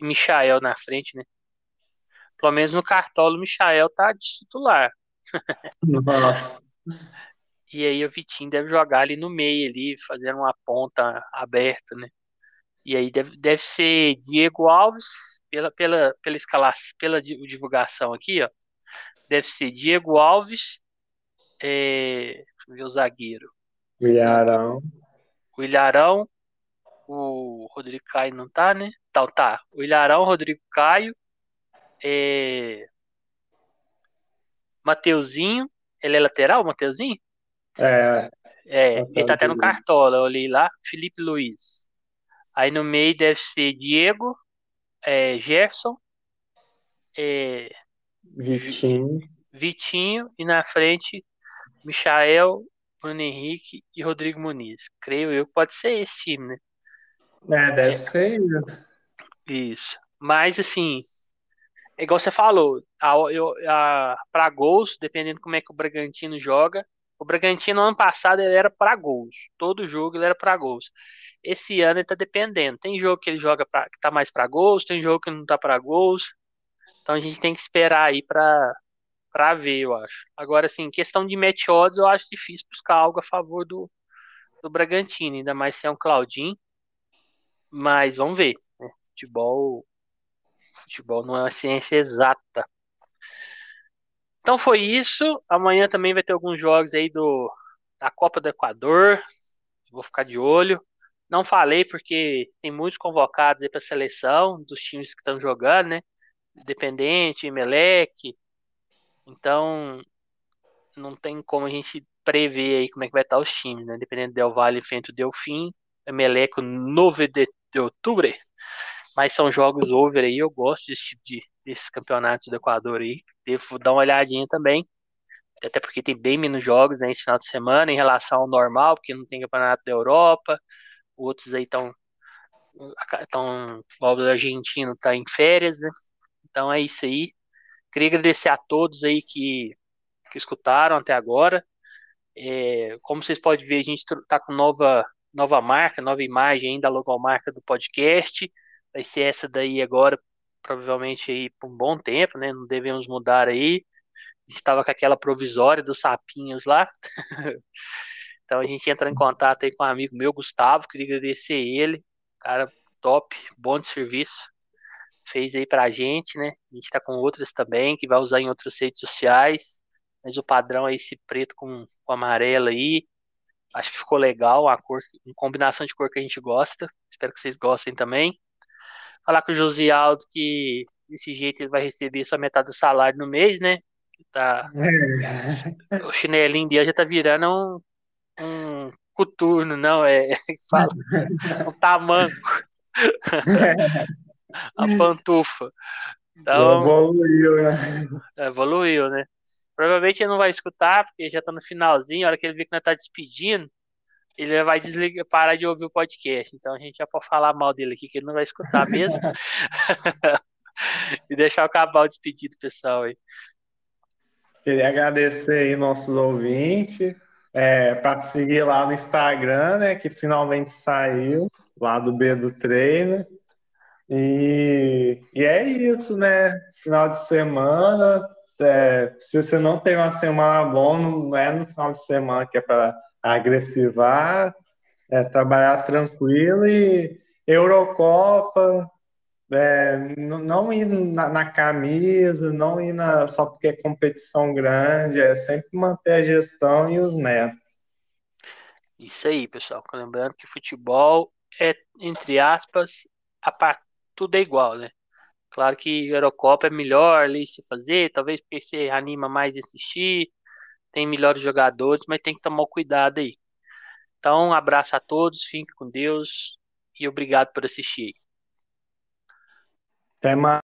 e Michael na frente, né? Pelo menos no cartola o Michael tá de titular. Nossa. E aí o Vitinho deve jogar ali no meio, ali, fazendo uma ponta aberta, né? E aí deve, deve ser Diego Alves, pela, pela, pela escalação, pela divulgação aqui, ó. Deve ser Diego Alves, é, deixa eu ver o zagueiro. O Ilharão. O Ilharão, o Rodrigo Caio não tá, né? Então tá. O Ilharão, Rodrigo Caio, é, Mateuzinho, ele é lateral, Mateuzinho? É. É, ele tá até no cartola, eu olhei lá, Felipe Luiz. Aí no meio deve ser Diego, é, Gerson, é, Vitinho. Vitinho e na frente Michael, Bruno Henrique e Rodrigo Muniz. Creio eu que pode ser esse time, né? É, deve é. ser isso. Isso. Mas assim, é igual você falou, a, a, para gols, dependendo como é que o Bragantino joga. O Bragantino ano passado ele era para gols. Todo jogo ele era para gols. Esse ano ele tá dependendo. Tem jogo que ele joga pra, que tá mais para gols, tem jogo que não tá para gols. Então a gente tem que esperar aí para pra ver, eu acho. Agora, assim, questão de match odds, eu acho difícil buscar algo a favor do, do Bragantino, ainda mais se é um Claudinho. Mas vamos ver. Né? Futebol, futebol não é uma ciência exata. Então foi isso. Amanhã também vai ter alguns jogos aí do da Copa do Equador. Vou ficar de olho. Não falei porque tem muitos convocados aí para seleção dos times que estão jogando, né? Independente, Emelec. Então não tem como a gente prever aí como é que vai estar os times, né? Dependendo do Del Valle frente o Delfim, Emelec 9 de, de outubro. Mas são jogos over aí, eu gosto desse tipo de desses campeonatos do Equador aí. Devo dar uma olhadinha também. Até porque tem bem menos jogos né, esse final de semana em relação ao normal, porque não tem campeonato da Europa. Outros aí estão. Estão. O argentino está em férias, né? Então é isso aí. Queria agradecer a todos aí que, que escutaram até agora. É, como vocês podem ver, a gente está com nova, nova marca, nova imagem ainda, a logomarca do podcast. Vai ser essa daí agora, provavelmente aí por um bom tempo, né? Não devemos mudar aí. A gente estava com aquela provisória dos sapinhos lá. então a gente entrou em contato aí com um amigo meu, Gustavo, queria agradecer ele. Cara top, bom de serviço. Fez aí pra gente, né? A gente tá com outras também, que vai usar em outras redes sociais. Mas o padrão é esse preto com, com amarelo aí. Acho que ficou legal, a cor, uma combinação de cor que a gente gosta. Espero que vocês gostem também. Falar com o José Aldo que desse jeito ele vai receber só metade do salário no mês, né? Tá... É. O chinelinho dele já tá virando um, um coturno, não, é. Fala, um tamanco. A pantufa. Então, evoluiu, né? Evoluiu, né? Provavelmente ele não vai escutar, porque já tá no finalzinho, a hora que ele vê que nós tá despedindo, ele vai desligar, parar de ouvir o podcast. Então a gente já pode falar mal dele aqui, que ele não vai escutar mesmo. e deixar eu acabar o despedido, pessoal. Aí. Queria agradecer aí nossos ouvintes, é, para seguir lá no Instagram, né, que finalmente saiu, lá do B do Treino. E, e é isso, né? Final de semana. É, se você não tem uma semana boa, não é no final de semana que é para agressivar, é, trabalhar tranquilo e Eurocopa, é, não ir na, na, camisa, não ir na, só porque é competição grande, é sempre manter a gestão e os métodos. Isso aí, pessoal. Lembrando que futebol é, entre aspas, a tudo é igual, né? Claro que Eurocopa é melhor ali se fazer, talvez porque você anima mais de assistir, tem melhores jogadores, mas tem que tomar cuidado aí. Então, um abraço a todos, fiquem com Deus e obrigado por assistir. Até mais.